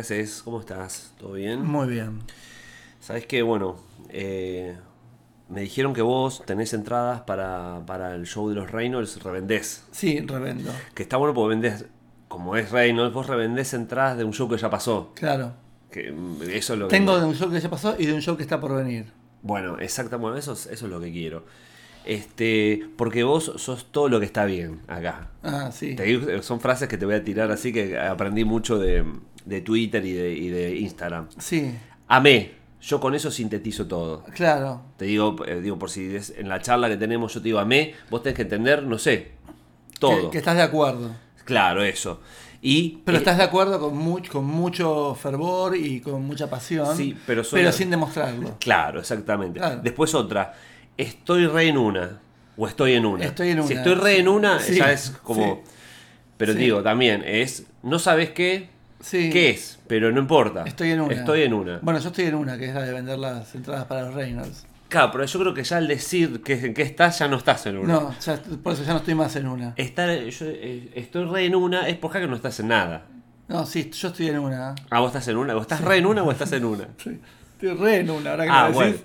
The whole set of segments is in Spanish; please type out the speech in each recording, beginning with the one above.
¿Qué haces? ¿Cómo estás? ¿Todo bien? Muy bien. Sabes que, bueno, eh, me dijeron que vos tenés entradas para, para el show de los Reynolds, revendés. Sí, revendo. Que está bueno porque vendés, como es Reynolds, vos revendés entradas de un show que ya pasó. Claro. Que mm, eso es lo que- Tengo de un show que ya pasó y de un show que está por venir. Bueno, exactamente, eso, es- eso es lo que quiero. Este, porque vos sos todo lo que está bien acá. Ah, sí. Te son frases que te voy a tirar así que aprendí mucho de, de Twitter y de, y de Instagram. Sí, Amé, yo con eso sintetizo todo. claro. Te digo, eh, digo por si es- en la charla que tenemos yo te digo amé, vos tenés que entender, no sé, todo. Que, que estás de acuerdo. Claro, eso. Y Pero eh, estás de acuerdo con, much- con mucho fervor y con mucha pasión. Sí, pero suena- sin demostrarlo. Claro, exactamente. Claro. Después otra, estoy re en una. O estoy en una. Estoy en Si una. estoy re en una, Sí, ya es como. sí. Pero digo, también es. No sabes qué. Sí. ¿Qué es? Pero no importa. Estoy en una. Estoy en una. Bueno, yo estoy en una, que es la de vender las entradas para los Reynolds. Claro, pero yo creo que ya al decir que, en qué estás, ya no estás en una. No, ya- por eso ya no estoy más en una. Estar, yo, eh, estoy re en una es porque que no estás en nada. No, sí, yo estoy en una. Ah, vos estás en una. ¿Vos estás re en una o estás en una? Sí, Estoy re en una, ahora que Ah, bueno. decís.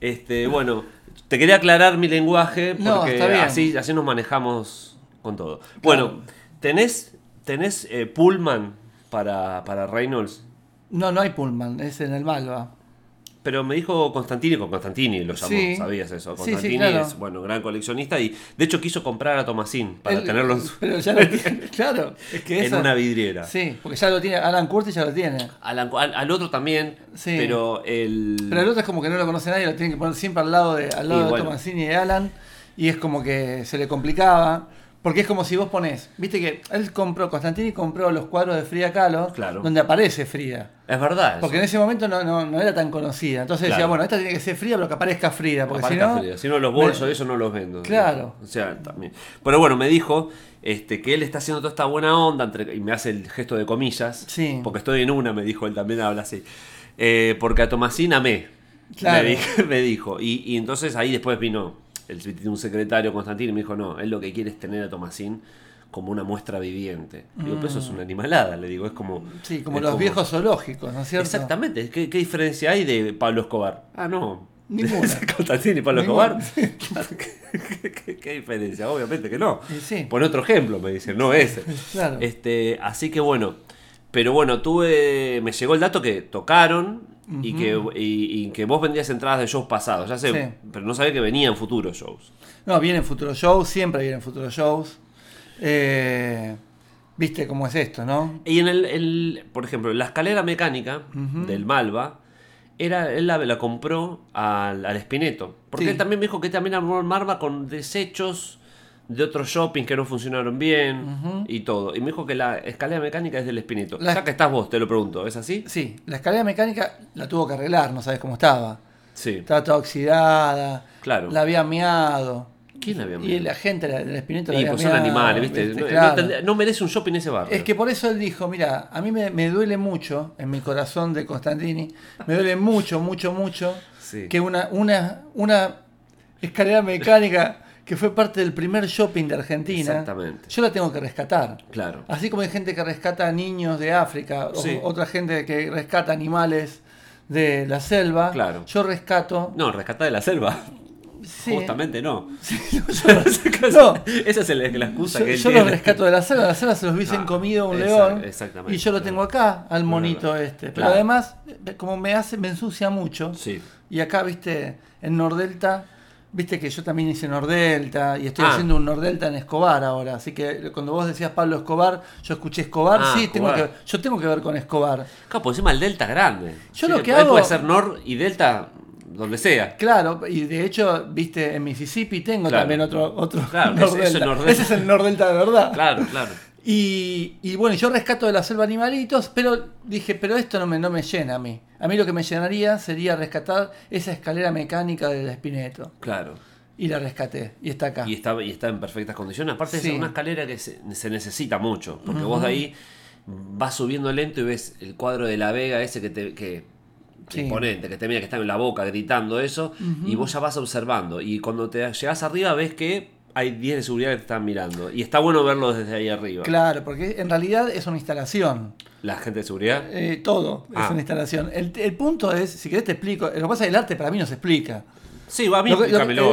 Este, bueno, te quería aclarar mi lenguaje No, porque está bien. así, así nos manejamos con todo. Bueno, ¿tenés, tenés eh, Pullman para, para Reynolds? No, no hay Pullman, es en el Malva. Pero me dijo Constantini, con Constantini lo llamó, Sí. ¿sabías eso? Sí, sí, Constantini claro. es, bueno, gran coleccionista y de hecho quiso comprar a Tomasín para tenerlo en, su- Pero ya lo tiene, claro. Es que en una vidriera. Sí, porque ya lo tiene, Alan Curtis ya lo tiene. Al, al- al otro también, pero el... Pero el otro es como que no lo conoce nadie, lo tienen que poner siempre al lado de, al lado Y de bueno. Tomasini y de Alan. Y es como que se le complicaba. Porque es como si vos ponés, viste que él compró, Constantini compró los cuadros de Frida Kahlo, Claro. donde aparece Frida. Es verdad. eso. Porque en ese momento no, no, no era tan conocida. Entonces decía, bueno, esta tiene que ser Frida, pero que aparezca Frida. Porque si Aparezca no, Frida. Si no, los bolsos, me- eso no los vendo. Claro. O sea, también. Pero bueno, me dijo este, que él está haciendo toda esta buena onda entre- y me hace el gesto de comillas. Sí. Porque estoy en una, me dijo, él también habla así. Eh, porque a Tomasín amé. Claro. Me, dijo- me dijo. Y, y entonces ahí después vino el, un secretario, Constantino, y me dijo, no, él lo que quiere es tener a Tomasín como una muestra viviente. Digo, pero eso es una animalada, le digo, es como... Mm. Sí, como los viejos zoológicos, ¿no es cierto? Exactamente, ¿Qué, qué diferencia hay de Pablo Escobar? Ah, no. Ninguna. Constantino y Pablo Ninguna. Escobar. ¿Qué, qué- qué diferencia? Obviamente que no. Sí. Pon otro ejemplo, me dicen, no ese. Claro. Este, así que bueno. Pero bueno, tuve. Me llegó el dato que tocaron y, que, y, y que vos vendías entradas de shows pasados. Ya sé, Sí. pero no sabía que venían futuros shows. No, vienen futuros shows, siempre vienen futuros shows. Eh, Viste cómo es esto, ¿no? Y en el, el- por ejemplo, la escalera mecánica del Malva, era, él la, la compró al, al Espineto. Porque Sí. él también me dijo que también armó el Malva con desechos de otros shopping que no funcionaron bien y todo. Y me dijo que la escalera mecánica es del Espineto. La- Ya que estás vos, te lo pregunto, ¿es así? Sí, la escalera mecánica la tuvo que arreglar, no sabes cómo estaba. Sí. Estaba toda oxidada, Claro. la había meado. ¿Quién la había Y meado? la gente del Espinito la Y había pues son animales, ¿viste? ¿viste? No, Claro. no merece un shopping ese barrio. Es que por eso él dijo, mira, a mí me, me duele mucho, en mi corazón de Constantini, me duele mucho, mucho, mucho, Sí. que una, una, una escalera mecánica que fue parte del primer shopping de Argentina, Exactamente. yo la tengo que rescatar. Claro. Así como hay gente que rescata niños de África, o Sí. otra gente que rescata animales de la selva, Claro. yo rescato... No, rescata de la selva. Sí. Justamente no. No. Esa es la excusa Yo, que él yo tiene. los rescato de la selva, la selva se los hubiesen Ah, comido un león exactamente. y yo lo tengo acá, al monito este. Pero Claro. además, como me hace, me ensucia mucho. Sí. Y acá, viste, en Nordelta, viste que yo también hice Nordelta y estoy Ah. haciendo un Nordelta en Escobar ahora. Así que cuando vos decías Pablo Escobar, yo escuché Escobar, Ah, sí, tengo que, yo tengo que ver con Escobar. Claro, por encima el delta es grande. Yo lo que hago- puede ser nor y delta donde sea. Claro, y de hecho, viste, en Mississippi tengo Claro. también otro, otro Claro, ese- Nordelta. ese Nordelta. Ese es el Nordelta de verdad. Claro, claro. Y, y bueno, yo rescato de la selva animalitos, pero dije, pero esto no me, no me llena a mí. A mí lo que me llenaría sería rescatar esa escalera mecánica del Espineto. Claro. Y la rescaté, y está acá. Y está, y está en perfectas condiciones. Aparte Sí. es una escalera que se, se necesita mucho. Porque vos de ahí vas subiendo lento y ves el cuadro de la Vega ese que te... Que, Sí. imponente, que te mira que está en la boca gritando eso, y vos ya vas observando. Y cuando te llegas arriba ves que hay 10 de seguridad que te están mirando. Y está bueno verlo desde ahí arriba. Claro, porque en realidad es una instalación. La gente de seguridad. Eh, todo es Ah. una instalación. El, el punto es, si querés te explico, lo que pasa es que el arte para mí no se explica. Sí, va a mí, Lo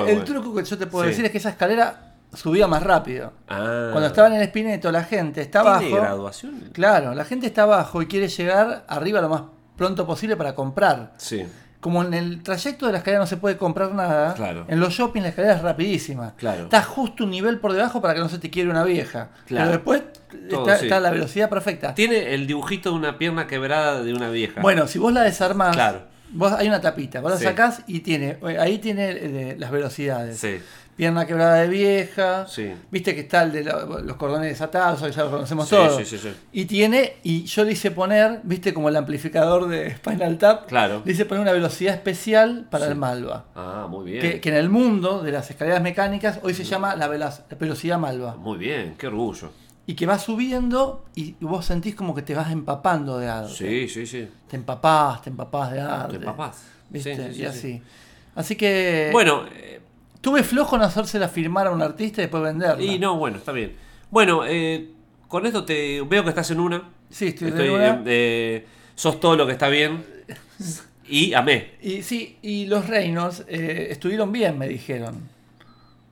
el, truco que yo te puedo Sí. decir es que esa escalera subía más rápido. Ah. Cuando estaba en el Espineto, la gente está ¿Tiene abajo. graduación? Claro, la gente está abajo y quiere llegar arriba lo más pronto posible para comprar. Sí, Como en el trayecto de la escalera no se puede comprar nada, Claro. en los shopping la escalera es rapidísima. Claro. Está justo un nivel por debajo para que no se te quiebre una vieja. Claro. Pero después Todo, está, sí. está la velocidad perfecta. Tiene el dibujito de una pierna quebrada de una vieja. Bueno, si vos la desarmás, Claro. vos hay una tapita, vos la Sí. sacás y tiene, ahí tiene eh, las velocidades. Sí, Pierna quebrada de vieja, Sí. viste que está el de lo- los cordones desatados, ya lo conocemos Sí, todos. sí, sí, sí. Y tiene, y yo le hice poner, viste como el amplificador de Spinal Tap, Claro. le hice poner una velocidad especial para el Malva. Ah, muy bien. Que, que en el mundo de las escaleras mecánicas hoy se llama la, velocidad Malva. Muy bien, qué orgullo. Y que va subiendo y vos sentís como que te vas empapando de arte. Sí, sí, sí. Te empapás, te empapás de arte. Te empapás. ¿Viste? Sí, sí, sí, y así. sí. Así que. Bueno, eh, Tuve flojo en hacérsela firmar a un artista y después venderla. y no, bueno, está bien. Bueno, eh, con esto te veo que estás en una. Sí, estoy, Estoy, de una. eh, sos todo lo que está bien. Y amé. Y sí, y los Reynolds eh, estuvieron bien, me dijeron.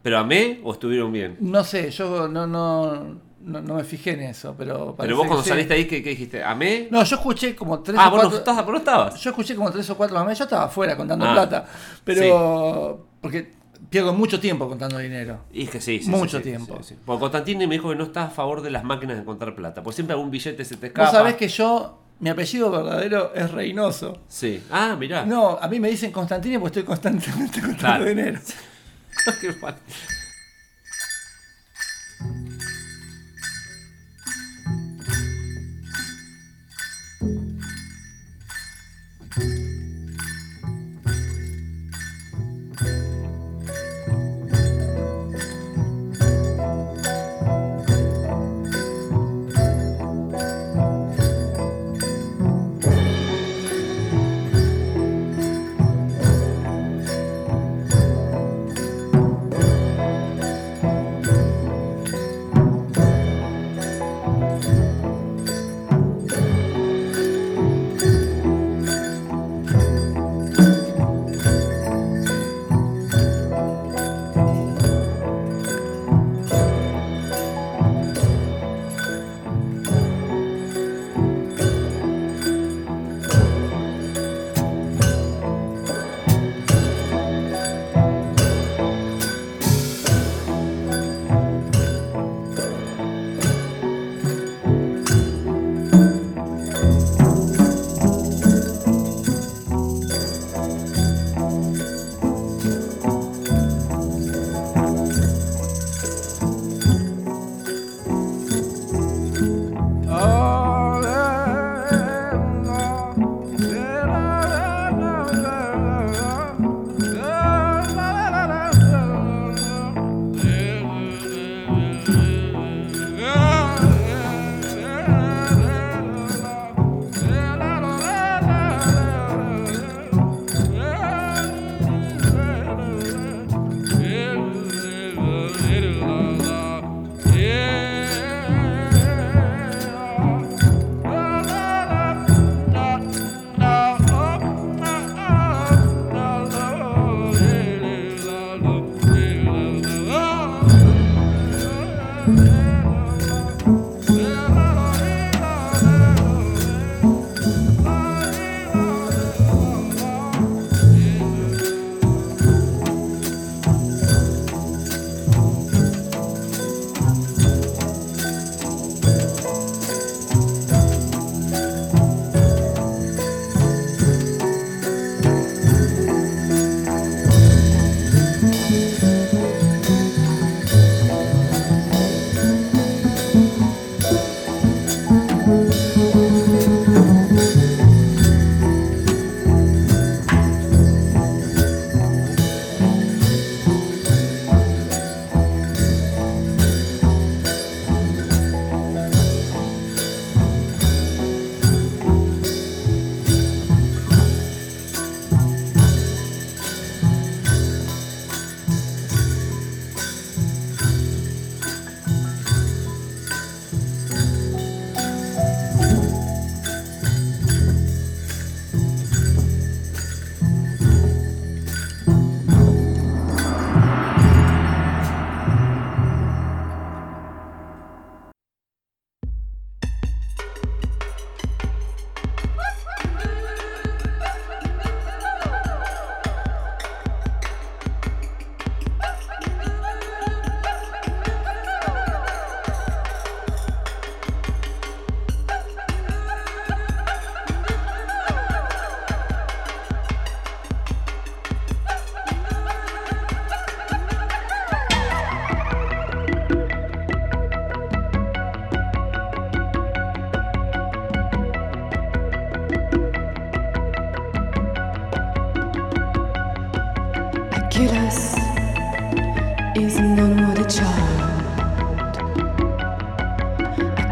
¿Pero amé o estuvieron bien? No sé, yo no, no, no, no me fijé en eso, pero. Pero vos cuando sí. saliste ahí, ¿qué, qué dijiste? ¿Amé? No, yo escuché como tres ah, o cuatro. estabas, vos no estabas. Yo escuché como tres o cuatro más. Yo estaba afuera contando Ah, plata. Pero. Porque pierdo mucho tiempo contando dinero. Y es que sí, sí, Mucho sí, tiempo. sí. Porque Constantini me dijo que no está a favor de las máquinas de contar plata. Porque siempre algún billete se te escapa. Vos sabés que yo. Mi apellido verdadero es Reynoso. Sí. Ah, mirá. No, a mí me dicen Constantini porque estoy constantemente contando Claro. dinero. Qué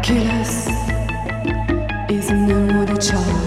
Kill us, is no more the a child?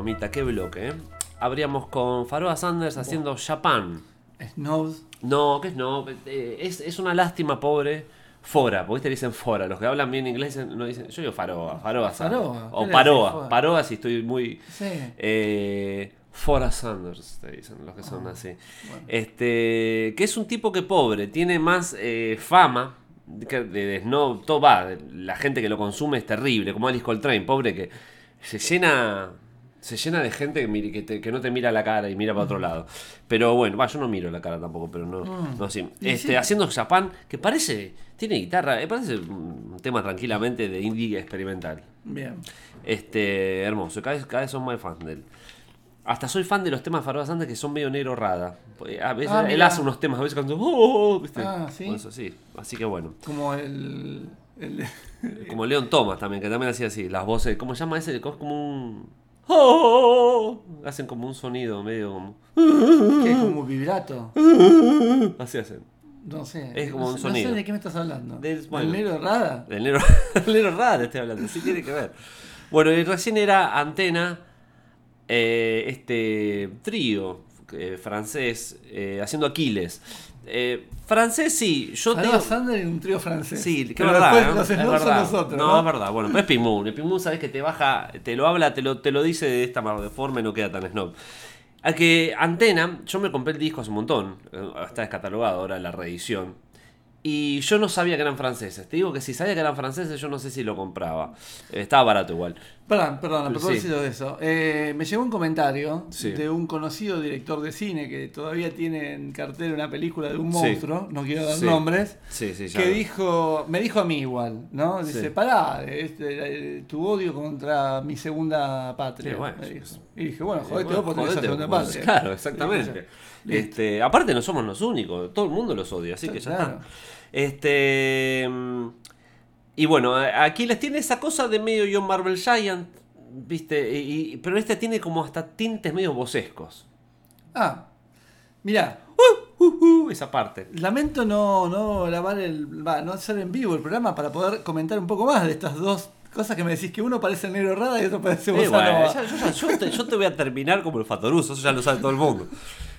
Mamita, qué bloque, ¿eh? Abríamos con Faroa Sanders haciendo Japan. Snow. No, que es no. eh, Es, es una lástima, pobre. Fora, porque te dicen fora. Los que hablan bien inglés no dicen. Yo digo Faroa, Faroa Sanders. Faroa, ¿qué O Paroa. Paroa si estoy muy. Sí. Eh, Fora Sanders, te dicen los que son así. Este, que es un tipo que pobre, tiene más eh, fama. De, de Snow, todo va, la gente que lo consume es terrible, como Alice Coltrane, pobre que se llena se llena de gente que, mire- que, te- que no te mira la cara y mira para otro lado. Pero bueno, va, yo no miro la cara tampoco, pero no, no sí. Este, sí. haciendo Japan, que parece, tiene guitarra, eh, parece un tema tranquilamente de indie experimental. Bien. Este, hermoso, cada vez, cada vez son más fan de él. Hasta soy fan de los temas de Faroa Sanders que son medio negro rada. A veces Ah, él hace unos temas, a veces cuando. "Oh, oh, oh", ¿viste? Ah, ¿sí? Por eso, sí. Así que bueno. Como el. el Como Leon Thomas también, que también hacía así. Las voces, ¿cómo se llama ese? Es como un. "Oh, oh, oh". Hacen como un sonido medio como. que es como vibrato. Así hacen. No sé. Es como no un sé- sonido. No sé de qué me estás hablando. Del- ¿Del bueno. negro rada? Del negro, del negro raro estoy hablando, sí tiene que ver. Bueno, y recién era Antena, eh, este trío eh, francés, eh, haciendo Aquiles. Francés sí, yo Faroa tengo... Sander y un trío francés. Sí, que Pero verdad, después ¿no? los Es son verdad. los otros. No, ¿no? es verdad. Bueno, pero es Pimun. El Pimun, sabes que te baja, te lo habla, te lo, te lo dice de esta de forma y no queda tan snob. A que Antena, yo me compré el disco hace un montón. eh, Está descatalogado ahora la reedición. Y yo no sabía que eran franceses. Te digo que si sabía que eran franceses, yo no sé si lo compraba. Estaba barato igual. Perdón, perdón, a Sí. propósito de eso. Eh, me llegó un comentario Sí. de un conocido director de cine que todavía tiene en cartera una película de un Sí. monstruo, no quiero dar nombres, Sí, sí, ya. que dijo, me dijo a mí igual, ¿no? Dice, pará, este, eh, tu odio contra mi segunda patria. Sí, bueno. Y dije, bueno, jodete Bueno, vos por tener esa jodete segunda patria. Claro, exactamente. Este, aparte no somos los únicos, todo el mundo los odia, así Sí, que ya claro. está. Este mm, y bueno, aquí les tiene esa cosa de medio John Marvel Giant. viste, y, pero este tiene como hasta tintes medio vocescos. Ah, mira, Uh, uh, esa parte. lamento no, no grabar el. No hacer en vivo el programa para poder comentar un poco más de estas dos cosas que me decís que uno parece el negro rada y otro parece Eh, bueno, nova. ya- yo, ya- yo te, yo te voy a terminar como el Fatoruso, eso ya lo sabe todo el mundo.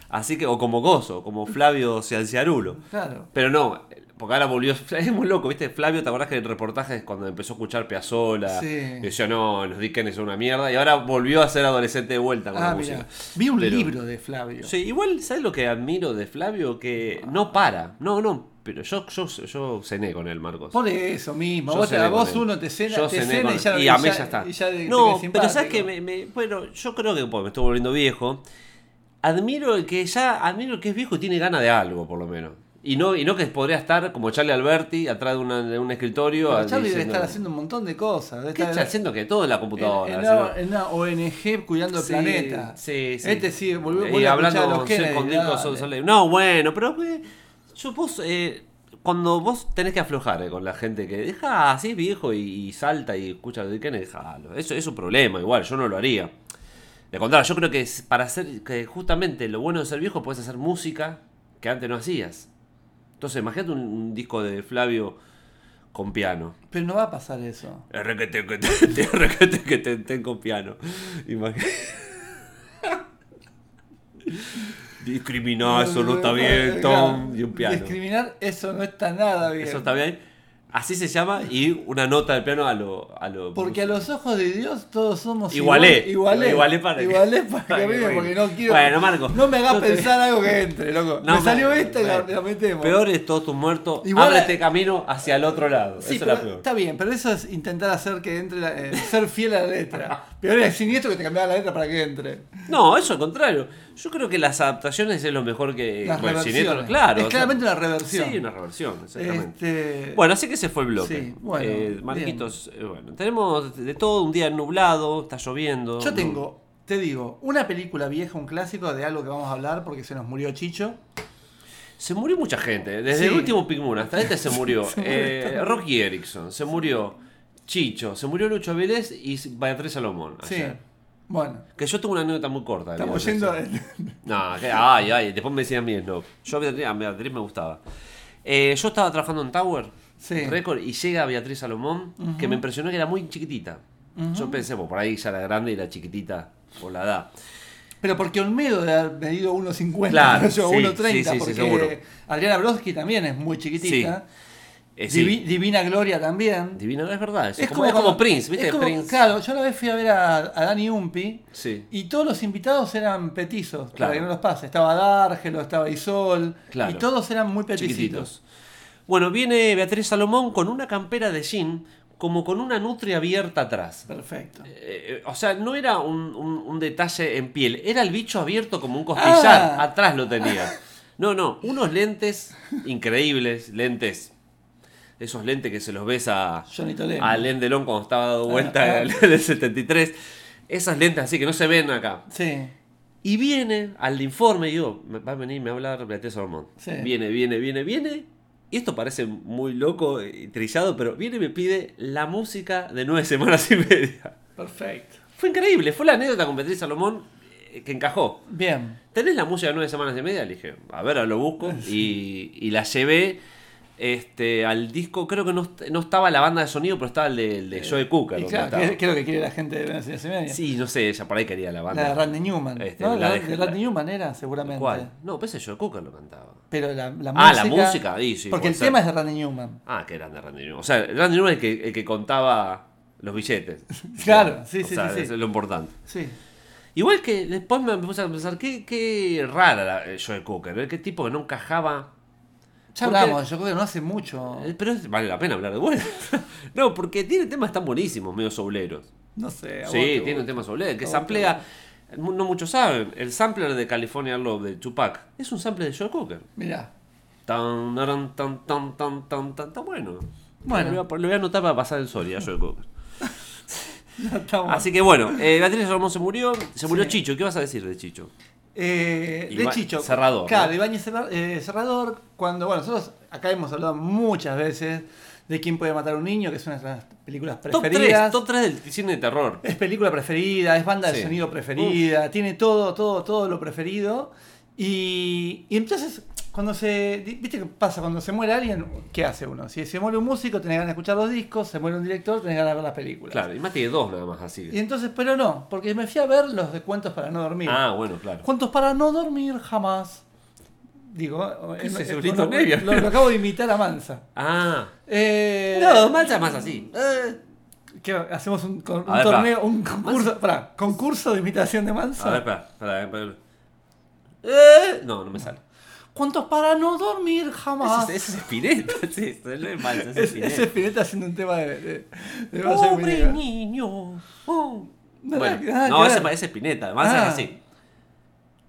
Así que, o como Gozo, como Flavio Cianciarulo. Claro. Pero no, porque ahora volvió. Es muy loco, ¿viste? Flavio, ¿te acordás que en reportajes cuando empezó a escuchar Piazzola? Sí. Decía, no, los Dickens son una mierda. Y ahora volvió a ser adolescente de vuelta con Ah, la mira. música. Vi un Pero- libro de Flavio. Sí, igual, ¿sabes lo que admiro de Flavio? Que no para. No, no, pero yo, yo, yo cené con él, Marcos. Por eso mismo. Yo Vos, a vos uno te cena, Yo te cena y él. ya, Y a mí ya está. y ya no, pero sabes que me, me- bueno, yo creo que pues, me estoy volviendo viejo. Admiro el que ya, admiro el que es viejo y tiene ganas de algo, por lo menos. Y no, y no que podría estar como Charlie Alberti atrás de, una- de un escritorio. Pero Charlie debe diciendo- estar haciendo un montón de cosas. Debe ¿Qué estar está haciendo que todo en la computadora? en, en haciendo- una, en una ONG cuidando el Sí, planeta. Sí, sí. Este sí, volvió, Y a hablando a los con- Kennedy, con. No, bueno, pero eh, yo vos, eh, cuando vos tenés que aflojar eh, con la gente que deja así viejo y, y salta y escucha a Kennedy, dejalo. Eso es un problema, igual, yo no lo haría. De contrario, yo creo que para hacer, que justamente lo bueno de ser viejo puedes hacer música que antes no hacías. Entonces, imagínate un, un disco de Flavio con piano. Pero no va a pasar eso. Que te, te- requete que te, te con piano. Imagínate. Discriminar, eso no está bien, Tom. Y un piano. Discriminar, eso no está nada bien. Eso está bien. Así se llama. Y una nota del piano a lo. A lo Porque a los ojos de Dios todos somos Igualé. iguales. Igualé para que- Igualé para que para que arriba. porque no quiero. Bueno, Marco, No me hagas no te- pensar algo que entre, loco. No, me salió esta y la, la metemos. Peor es todos tus muertos. Ábrete camino hacia el otro lado. Sí, Eso pero es la peor. está bien, pero eso es intentar hacer que entre, la- eh, ser fiel a la letra. Peor es siniestro que te cambiaba la letra para que entre. No, eso al contrario. Yo creo que las adaptaciones es lo mejor que. Las reversiones. Siniestro, claro. Es o sea, claramente una reversión. Sí, una reversión, exactamente. Este, Bueno, así que ese fue el bloque. Sí, bueno, Eh. Marquitos, eh, bueno, tenemos de todo, un día nublado, está lloviendo. yo tengo, te digo, una película vieja, un clásico de algo que vamos a hablar porque se nos murió Chicho. Se murió mucha gente, desde Sí. el último Pigmoon hasta este se murió. Se murió Eh. Rocky Erickson, se murió Chicho, se murió Lucho Vélez y Beatriz Salomón. Sí. Bueno, Que yo tengo una anécdota muy corta. estamos yendo. No, que- ay, ay, después me decían bien, no. Yo a Beatriz, a Beatriz me gustaba. Eh, yo estaba trabajando en Tower Sí. Record y llega Beatriz Salomón, que me impresionó que era muy chiquitita. Yo pensé, pues por ahí ya era grande y era chiquitita por la edad. Pero porque Olmedo de haber medido 1.50, Claro, yo sí, 1.30, sí, porque. Adriana Brodsky también es muy chiquitita. Eh, sí. Divina Gloria también. Divino, es verdad. eso. Es como, es como cuando- Prince, ¿viste? es como- Prince. Claro, yo una vez fui a ver a, a Dani Umpi Sí. y todos los invitados eran petizos, Claro. para que no los pase. Estaba D'Argelo, estaba Isol, Claro. y todos eran muy peticitos. Bueno, viene Beatriz Salomón con una campera de jean, como con una nutria abierta atrás. Perfecto. Eh, o sea, no era un, un- un detalle en piel, era el bicho abierto como un costillar. Ah. Atrás lo tenía. No, no, unos lentes increíbles, lentes. Esos lentes que se los ves a, Johnny Toledo. a Len Delon cuando estaba dando vuelta Ah, ah. en el 73. Esas lentes así que no se ven acá. Sí. Y viene al informe y digo, va a venir, me va a hablar Beatriz Salomón. Sí. Viene, viene, viene, viene. Y esto parece muy loco y trillado, pero viene y me pide la música de nueve semanas y media. Perfecto. Fue increíble, fue la anécdota con Beatriz Salomón eh, que encajó. Bien. ¿Tenés la música de nueve semanas y media? Le dije, a ver, lo busco. Y, y la llevé este, al disco, creo que no, no estaba la banda de sonido, pero estaba el de, el de Joe Cooker. Claro, estaba. ¿qué, qué es lo que quiere la gente de y Media? Sí, no sé, ella por ahí quería la banda. La de Randy Newman. Este, ¿no? la La, de- de Randy Newman era, seguramente. ¿Cuál? No, pensé Joe Cooker lo cantaba. Pero la, la Ah, música. la música, sí, sí, Porque el ser. tema es de Randy Newman. Ah, que grande Randy Newman. O sea, Randy Newman es el que, el que contaba los billetes. Claro, sí, O sí, sea, sí, es lo importante. Sí. Igual que después me puse a pensar, qué, qué rara la eh, Joe Cooker, ¿eh? qué tipo que no encajaba. Ya ¿Por qué? hablamos, yo creo que no hace mucho. Eh, Pero es- vale la pena hablar de bueno. no, porque tiene temas tan buenísimos, medio souleros. No sé. a Sí, tiene un gusta. tema soulero, que samplea. No muchos saben, el sampler de California Love de Tupac es un sample de Joe Cooker. Mirá. Tan, taran, tan, tan, tan, tan, tan, tan bueno. Bueno. Lo voy, a, lo voy a anotar para pasar el Soria a Joe. Ya estamos. Así que bueno, eh, Beatriz Salomón se murió, se murió Sí. Chicho. ¿Qué vas a decir de Chicho? Eh, de Chicho. Cerrador, Claro, ¿no? Ibáñez eh, Cerrador, cuando, bueno, nosotros acá hemos hablado muchas veces de quién puede matar a un niño, que es una de las películas Top 3, preferidas. top 3 del cine de terror. Es película preferida, es banda de Sí. sonido preferida, tiene todo, todo, todo lo preferido. Y, y entonces, cuando se. ¿Viste qué pasa? Cuando se muere alguien, ¿qué hace uno? Si se muere un músico, tenés ganas de escuchar los discos, se muere un director, tenés ganas de ver las películas. Claro, y más tiene dos nada más así. Y entonces, pero no, porque me fui a ver los de cuentos para no dormir. Ah, bueno, claro. Cuentos para no dormir jamás. Digo, ¿Qué es eh, ese eh, grito lo, negro? lo- lo acabo de imitar a Mansa. Ah. Eh, No, Mansa más así. Eh. ¿qué? hacemos un, un ver, torneo, pará. un concurso, pará, concurso de imitación de Mansa. A ver, espera, espera, espera. Eh. No, no me sale. Cuentos para no dormir jamás. Ese, ese es Spinetta, sí, es Mansa, ese es Es, ese es Spinetta. Spinetta haciendo un tema de. de, Pobre niño. oh. No, Bueno, nada no, ese parece Spinetta, Ah. es así.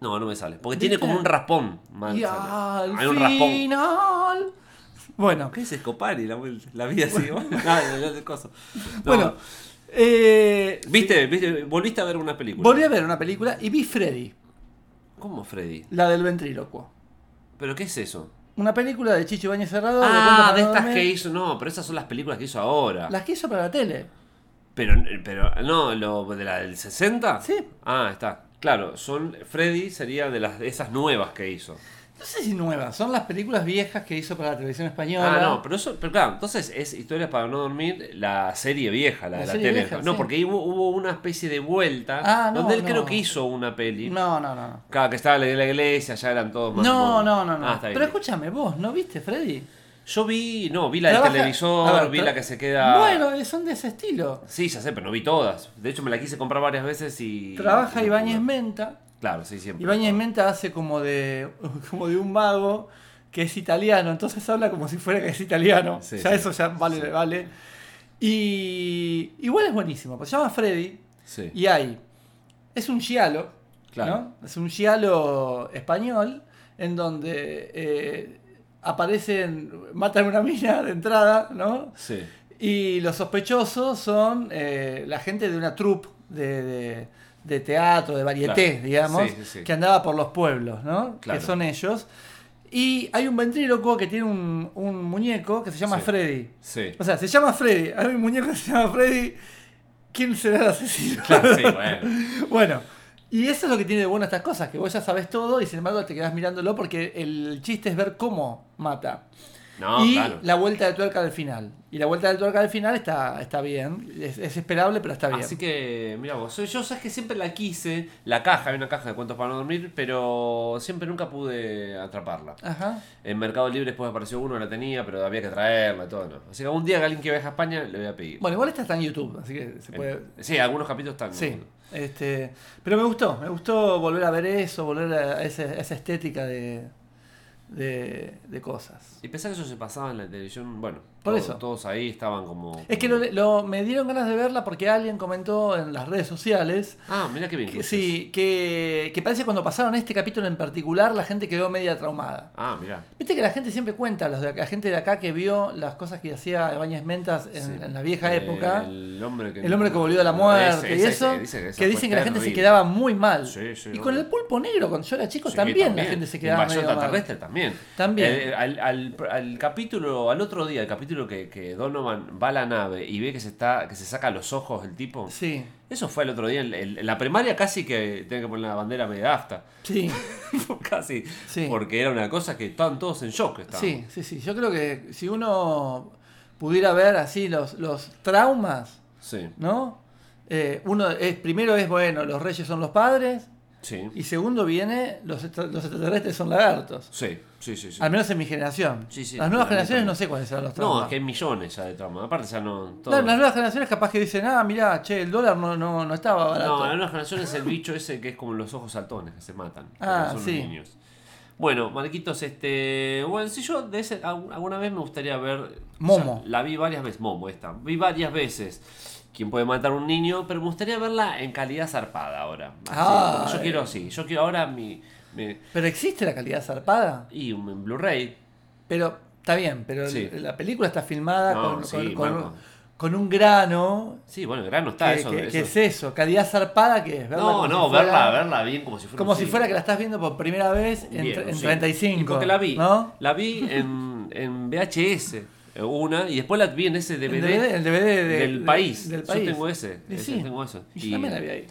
No, no me sale. Porque ¿Viste? tiene como un raspón. Y al Hay un raspón. final. Bueno, ¿Qué es Escopari? La, la vida así. Ah, el- el coso. No. bueno. eh, ¿Viste, viste, volviste a ver una película. volví a ver una película y vi Freddy, ¿Cómo, Freddy? la del ventrílocuo. ¿Pero qué es eso? Una película de Chicho Ibañez Cerrado. Ah, de estas que hizo. No, pero esas son las películas que hizo ahora. Las que hizo para la tele. Pero, pero, no, lo de la del 60? Sí. Ah, está. Claro, son. Freddy sería de las de esas nuevas que hizo. No sé si nuevas, son las películas viejas que hizo para la televisión española. Ah, no, pero eso, pero claro, entonces es Historias para no dormir, la serie vieja, la, La de la tele. vieja, no, sí. porque hubo, hubo una especie de vuelta Ah, no, donde él no. creo que hizo una peli. No, no, no. Cada que estaba de la iglesia, ya eran todos más. No, no, no, no. Ah. Pero escúchame, vos, ¿no viste Freddy? Yo vi, no, vi la del televisor, ver, vi la que se queda. Bueno, son de ese estilo. Sí, ya sé, pero no vi todas. De hecho, me la quise comprar varias veces y. Trabaja Ibáñez. Menta. Claro, sí, siempre. Ibáñez Menta hace como de, como de un mago que es italiano, entonces habla como si fuera que es italiano. Sí, ya sí. eso ya vale, vale. Y igual es buenísimo, pues se llama Freddy y hay, es un giallo, Claro. ¿no? Es un giallo español en donde eh, aparecen, matan una mina de entrada, ¿no? Sí. Y los sospechosos son eh, la gente de una troupe de, de- de teatro, de varieté, Claro. digamos, Sí, sí, sí. que andaba por los pueblos, ¿no? Claro. Que son ellos. Y hay un ventríloco que tiene un, un muñeco que se llama. Freddy. Sí. O sea, se llama Freddy. Hay un muñeco que se llama Freddy. ¿Quién será el asesino? Claro, sí, bueno. bueno, y eso es lo que tiene de bueno estas cosas, que vos ya sabes todo y sin embargo te quedás mirándolo porque el chiste es ver cómo mata. No, y claro. la vuelta de tuerca del final. Y la vuelta de tuerca del final está, está bien. Es, es esperable, pero está bien. Así que, mira vos, yo, sabes que siempre la quise, la caja, hay una caja de cuentos para no dormir, pero siempre nunca pude atraparla. Ajá. En Mercado Libre después apareció uno, la tenía, pero había que traerla y todo, ¿no? Así que algún día que alguien que viaje a España le voy a pedir. Bueno, igual esta está en YouTube, así que se puede. Sí, algunos capítulos están. Sí. Este, pero me gustó, me gustó volver a ver eso, volver a ese- a esa estética de, de, de cosas. Y pensar que eso se pasaba en la televisión, bueno, Por todos, eso. todos ahí estaban como... Es que lo, lo- me dieron ganas de verla porque alguien comentó en las redes sociales Ah, mira qué bien. que, sí, que, que parece que cuando pasaron este capítulo en particular la gente quedó media traumada. Ah, mira. Viste que la gente siempre cuenta, los de, la gente de acá que vio las cosas que hacía Bañez Mentas en, Sí. en la vieja época, El hombre que, el hombre que volvió de la muerte Ese- y ese- eso, dice que, dicen que la gente se quedaba muy mal. Sí, sí, y con el pulpo negro, cuando yo era chico, Sí, también, la gente se quedaba medio mal. extraterrestre también. También. Al- al capítulo, al otro día, el capítulo que, que Donovan va a la nave y ve que se está, que se saca los ojos el tipo. Sí, Eso fue el otro día. En, la primaria casi que tiene que poner la bandera media afta. sí, casi. Sí. Porque era una cosa que estaban todos en shock. estaban. sí, sí, sí. Yo creo que si uno pudiera ver así los, los traumas, Sí. ¿no? Eh, uno es, primero es, bueno, los reyes son los padres, Sí. y segundo viene, los, los extraterrestres son lagartos. Sí, sí, sí. sí. Al menos en mi generación. Sí, sí, las nuevas generaciones no sé cuáles serán los traumas. No, es que hay millones ya de traumas. Aparte ya no... todo- No, las nuevas generaciones capaz que dicen, ah, mirá, che, el dólar no, no, no estaba barato. No, las generaciones es el bicho ese que es como los ojos saltones que se matan. Ah, son sí. niños. Bueno, Marquitos, este. Bueno, si yo de ese, alguna vez me gustaría ver. Momo. la vi varias veces. Momo, esta. Vi varias veces. ¿Quién puede matar a un niño? Pero me gustaría verla en calidad zarpada ahora. Así, Ah, yo quiero así. Yo quiero ahora mi. Pero existe la calidad zarpada. y un en Blu-ray. Pero está bien, pero Sí. la película está filmada No, con, sí, con- con- Marco. con un grano. Sí, bueno, el grano está. que, eso, que- eso- que es eso? Calidad zarpada que es verla No, no, si fuera- verla, verla bien como si fuera Como si fuera que la estás viendo por primera vez en, Bien, tre- en sí. 35. Y porque la vi. ¿no? La vi en, en VHS. una, y después la vi en ese DVD, El DVD, el DVD de- del de- país. del Yo país. tengo ese. Ese, tengo eso. Y yo Y- también la vi ahí.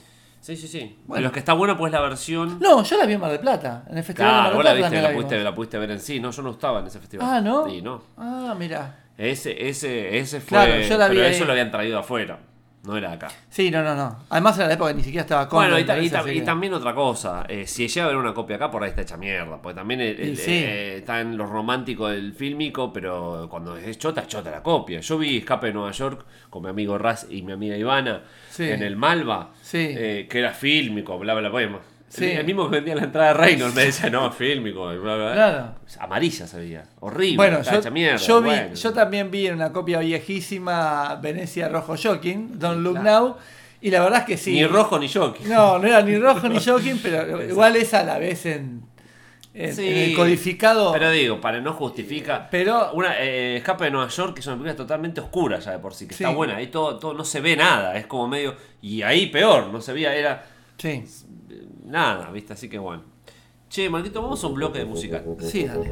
Sí, sí, sí. Bueno. Lo que está bueno pues la versión. No, yo la vi en Mar del Plata. En el Festival Claro, de Mar del Plata también la, la pudiste, la pudiste ver en sí. No, yo no estaba en ese festival. Ah, ¿no? Sí, no. Ah, mira. Ese, ese, ese fue. Claro, yo la vi pero ahí. eso lo habían traído afuera. No era acá. Sí, no, no, no. Además era la época que ni siquiera estaba con. Bueno, y, ta- y ta- y también otra cosa, eh, si llega a ver una copia acá, por ahí está hecha mierda, porque también el- Y el- sí. eh, está en lo romántico del fílmico, pero cuando es chota, es chota la copia. Yo vi Escape de Nueva York con mi amigo Raz y mi amiga Ivana Sí. en el Malva, Sí. eh, que era fílmico, bla, bla, bla. Sí. El, mismo que vendía la entrada de Reynolds me decía, no, fílmico, bla, bla. Claro. Amarilla se veía, horrible, Bueno, yo, hecha mierda. yo, vi, bueno. yo también vi en una copia viejísima Venecia Rojo Shocking, Don't Look claro. Now, y la verdad es que sí. Ni rojo ni jockey. No, no era ni rojo ni Shocking, pero igual esa a la vez en, en, Sí, en el codificado. Pero digo, para no justifica. Pero- Una eh, Escape de Nueva York, que es una película totalmente oscura ya de por sí, que Sí. está buena. Ahí todo, todo no se ve nada, es como medio. Y ahí peor, no se veía, era Sí, eh, nada, ¿viste? Así que bueno. Che, maldito, vamos a un bloque de musical. sí, dale.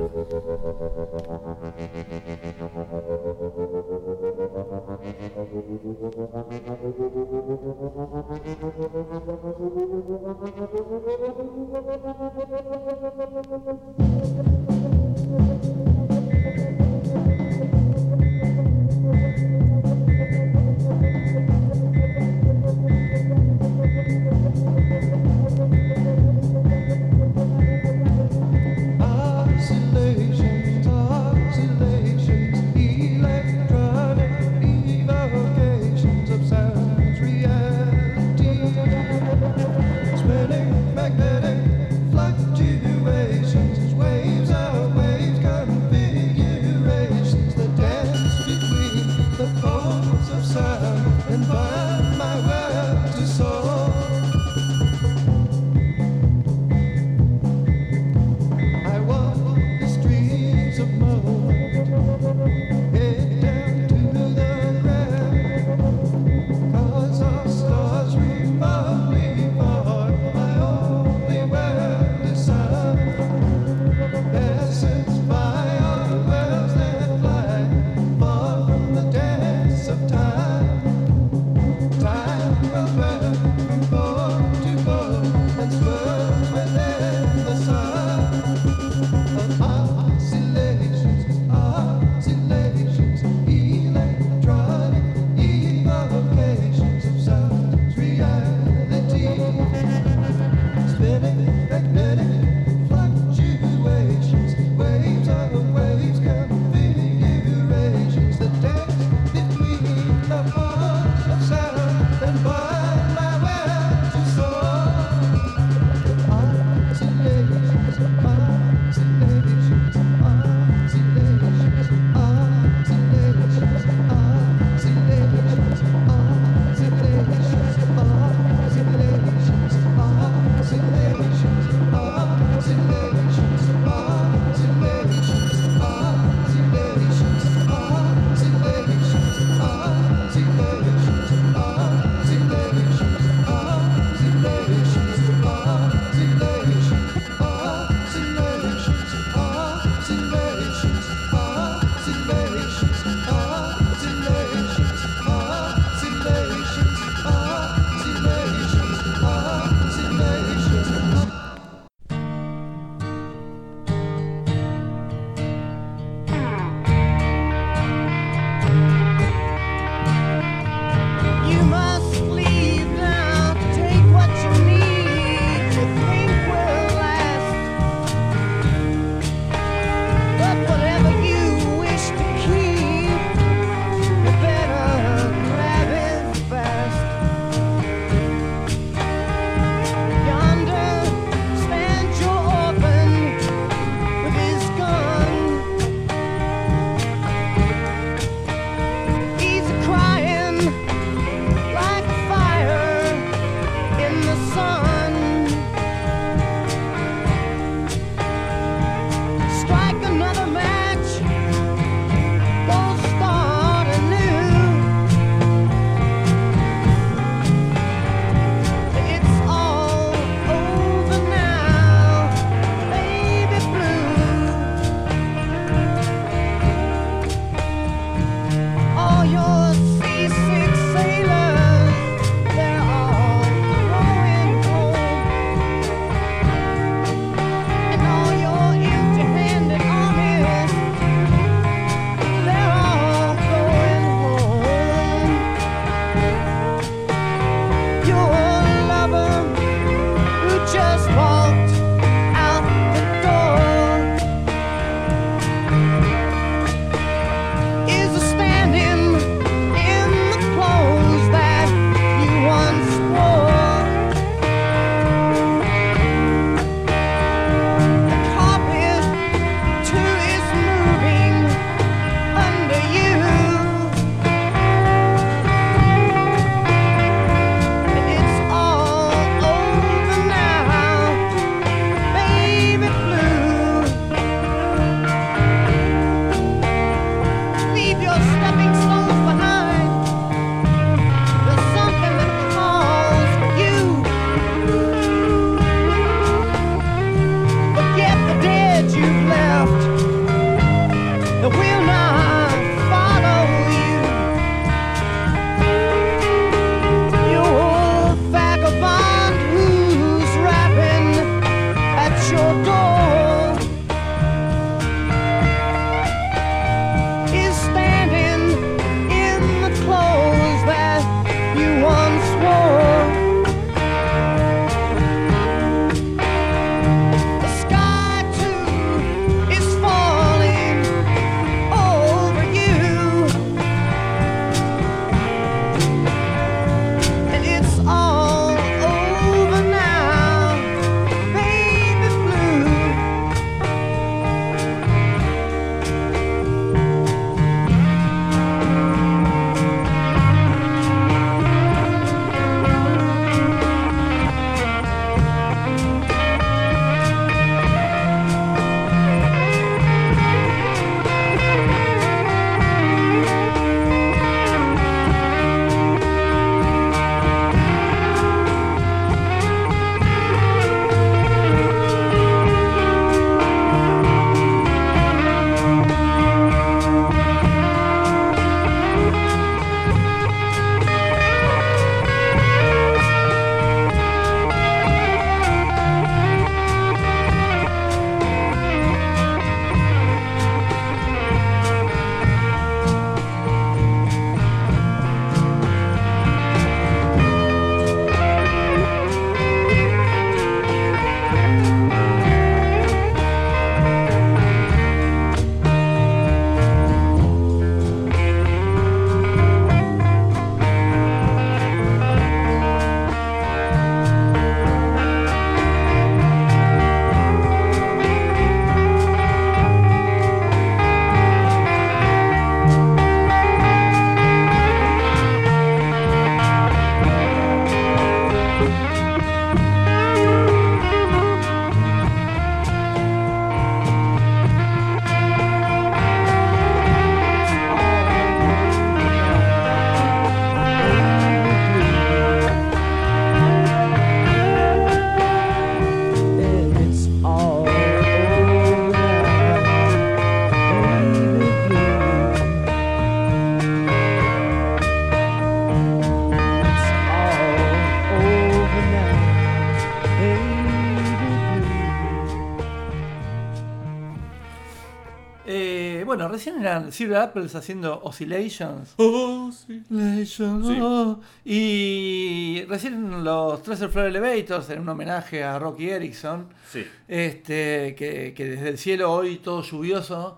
Eran Silver Apples haciendo Oscillations. Oscillations, Sí. oh. Y recién los Treasure Floor Elevators, en un homenaje a Rocky Erickson, Sí. este, que, que desde el cielo hoy todo lluvioso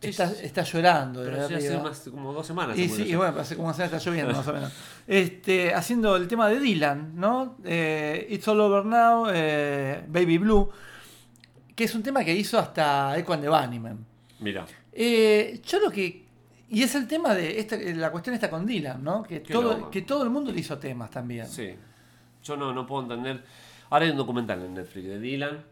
está, está llorando. Pero hace unas, como dos semanas. Y sí, y bueno, hace como una semana está lloviendo más o menos. Este, haciendo el tema de Dylan, ¿no? Eh, It's All Over Now, eh, Baby Blue, que es un tema que hizo hasta Echo and the Bunnymen. Mira. Eh, yo lo que. Y es el tema de. Esta, la cuestión está con Dylan, ¿no? Que Qué todo, loco. que todo el mundo le hizo temas también. Sí. Yo no, no puedo entender. Ahora hay un documental en Netflix de Dylan.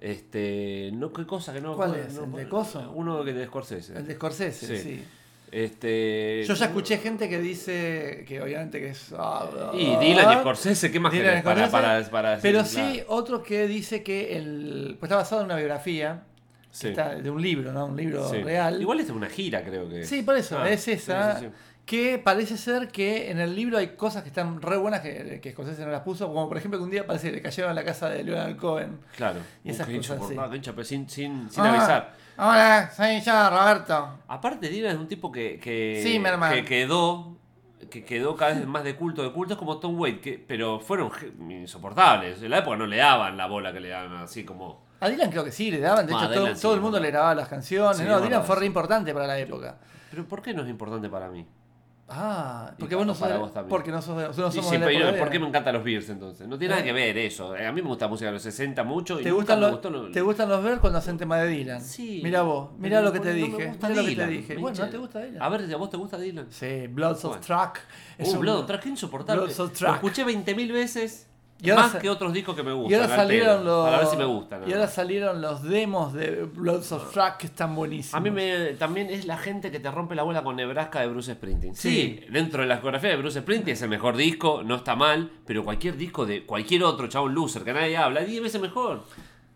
Este. No, qué cosa que no. ¿Cuál es? no- ¿El de Coso? Uno que de Scorsese. El de Scorsese, sí. Sí. Este. Yo ya escuché gente que dice que obviamente que es. ah, Y Dylan y Scorsese, ¿qué más Dylan querés para, para, para Pero sí, otro que dice que el. Pues está basado en una biografía Sí. está de un libro, ¿no? Un libro Sí. real. Igual es una gira, creo que. Sí, por eso, Ah, es esa. sí. Que parece ser que en el libro hay cosas que están re buenas que, que Scorsese no las puso, como por ejemplo que un día parece que le cayeron a la casa de Leonard Cohen. Claro. Y esas Un cosas, por- hincha, pero sin, sin, sin Ah, avisar. Hola, soy yo, Roberto. Aparte, Dylan es un tipo que, que, Sí, mi hermano. que quedó que quedó cada vez más de culto de culto es como Tom Waite que, pero fueron insoportables en la época no le daban la bola que le daban así como A Dylan creo que sí, le daban. De Ah, hecho, Dylan todo, sí, todo el mundo le grababa las canciones. Sí, no, Dylan verdad, fue re importante para la época. pero ¿por qué no es importante para mí? Ah, porque vos no sos. vos porque no sos Y somos sí, pero ¿Por qué me encantan los Bears entonces? No tiene nada ¿Eh? que ver eso. A mí me gusta la música de los 60 mucho ¿Te gustan, los, lo- ¿Te gustan los ver cuando hacen tema de Dylan? Sí. Mira vos, mira lo que te no dije. Mira lo que te dije. Bueno, ¿no te gusta Dylan? A ver, ¿a vos te gusta Dylan? Sí, Bloods of. Track. Es Uh, un- Blood on Track, insoportable. Bloods of Lo Track. escuché 20.000 veces. Y ahora más que otros discos que me gustan. Y ahora al salieron pedo. los. Para ver si me gustan. Y ahora salieron los demos de Bloods of Track que están buenísimos. A mí me, también es la gente que te rompe la bola con Nebraska de Bruce Springsteen. Sí, Sí. dentro de la discografía de Bruce Springsteen es el mejor disco, no está mal, pero cualquier disco de cualquier otro chabón loser que nadie habla, es 10 veces mejor.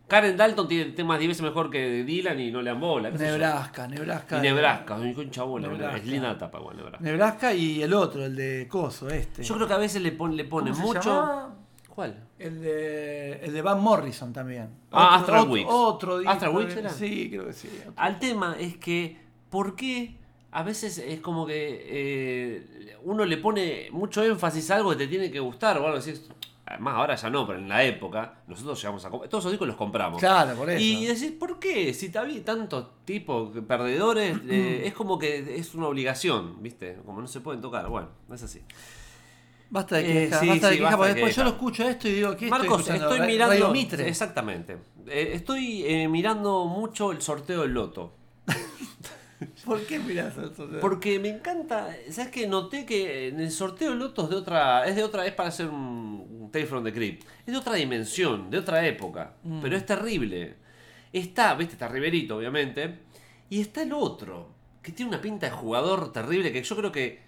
Karen Dalton tiene temas 10 veces mejor que Dylan y no le dan bola. Nebraska, Nebraska. Y Nebraska, ay, concha bola, Nebraska. es linda tapa, igual, Nebraska. Nebraska y el otro, el de Coso, este. Yo creo que a veces le, pon- le pone ¿Cómo se mucho. llama? ¿Cuál? El de, el de Van Morrison también. Ah, Otro- Astral otro- Weeks. Otro disco ¿Astral Weeks era? Sí, creo que sí. Al tema es que, ¿por qué? A veces es como que eh, uno le pone mucho énfasis a algo que te tiene que gustar o algo así. Además, ahora ya no, pero en la época, nosotros llegamos a. Todos esos discos los compramos. Claro, por eso. Y decís, ¿por qué? Si había tantos tipos perdedores, eh, es como que es una obligación, ¿viste? Como no se pueden tocar. Bueno, es así. Basta de Eh, quejas, sí, basta de sí, porque de después yo lo escucho esto y digo, ¿qué Marcos, estoy escuchando? estoy Ra- mirando. Radio Mitre. Exactamente. Eh, estoy eh, mirando mucho el sorteo del loto. ¿Por qué mirás eso? Porque me encanta, ¿sabes qué? Noté que en el sorteo de lotos de otra, es de otra, es para hacer un, un Tale from the Crypt. Es de otra dimensión, de otra época. Mm. Pero es terrible. Está, viste, está Riverito, obviamente. Y está el otro, que tiene una pinta de jugador terrible, que yo creo que,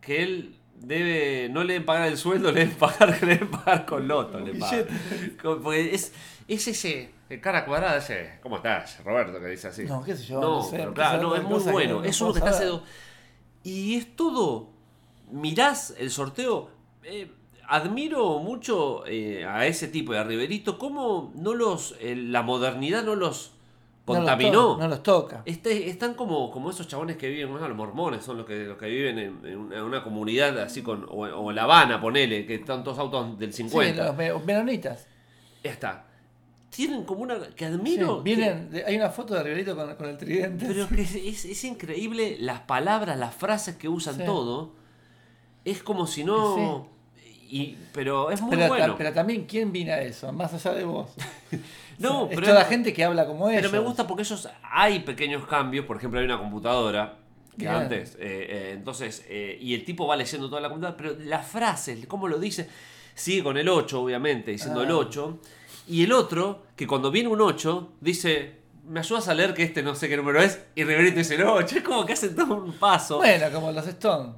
que él debe, no le deben pagar el sueldo, le deben pagar, le deben pagar con loto. Le pagan. Porque es, es ese, el cara cuadrada, ese, ¿cómo estás, Roberto? Que dice así. No, qué sé yo, No, no sé, pero empezar claro, no, es muy bueno. no es uno que está haciendo. Y es todo. Mirás el sorteo. eh, admiro mucho eh, a ese tipo de Riverito. Cómo no los. eh, la modernidad no los No los contaminó. No los toca. Este- están como, como esos chabones que viven, bueno, los mormones son los que, los que viven en, en una, en una comunidad así con. O, o La Habana, ponele, que están todos autos del Sí, 50. los me- menonitas. Ya está. Tienen como una. que Sí, admiro. vienen, hay una foto de Riverito con, con el tridente. pero que es, es- es increíble las palabras, las frases que usan Sí. todo. Es como si no. Y, pero es muy pero, bueno. ta- pero también, ¿quién vino a eso? Más allá de vos. no, O sea, pero, es toda la gente que habla como ellos. pero me gusta porque ellos. Hay pequeños cambios. Por ejemplo, hay una computadora. Que Bien. antes. eh, eh, entonces. eh, y el tipo va leyendo toda la computadora. Pero las frases, cómo lo dice. Sigue con el 8, obviamente, diciendo Ah. el 8. Y el otro, que cuando viene un 8, dice. ¿Me ayudas a leer que este no sé qué número es? Y Riverito dice el 8. Es como que hacen todo un paso. Bueno, como los Stone.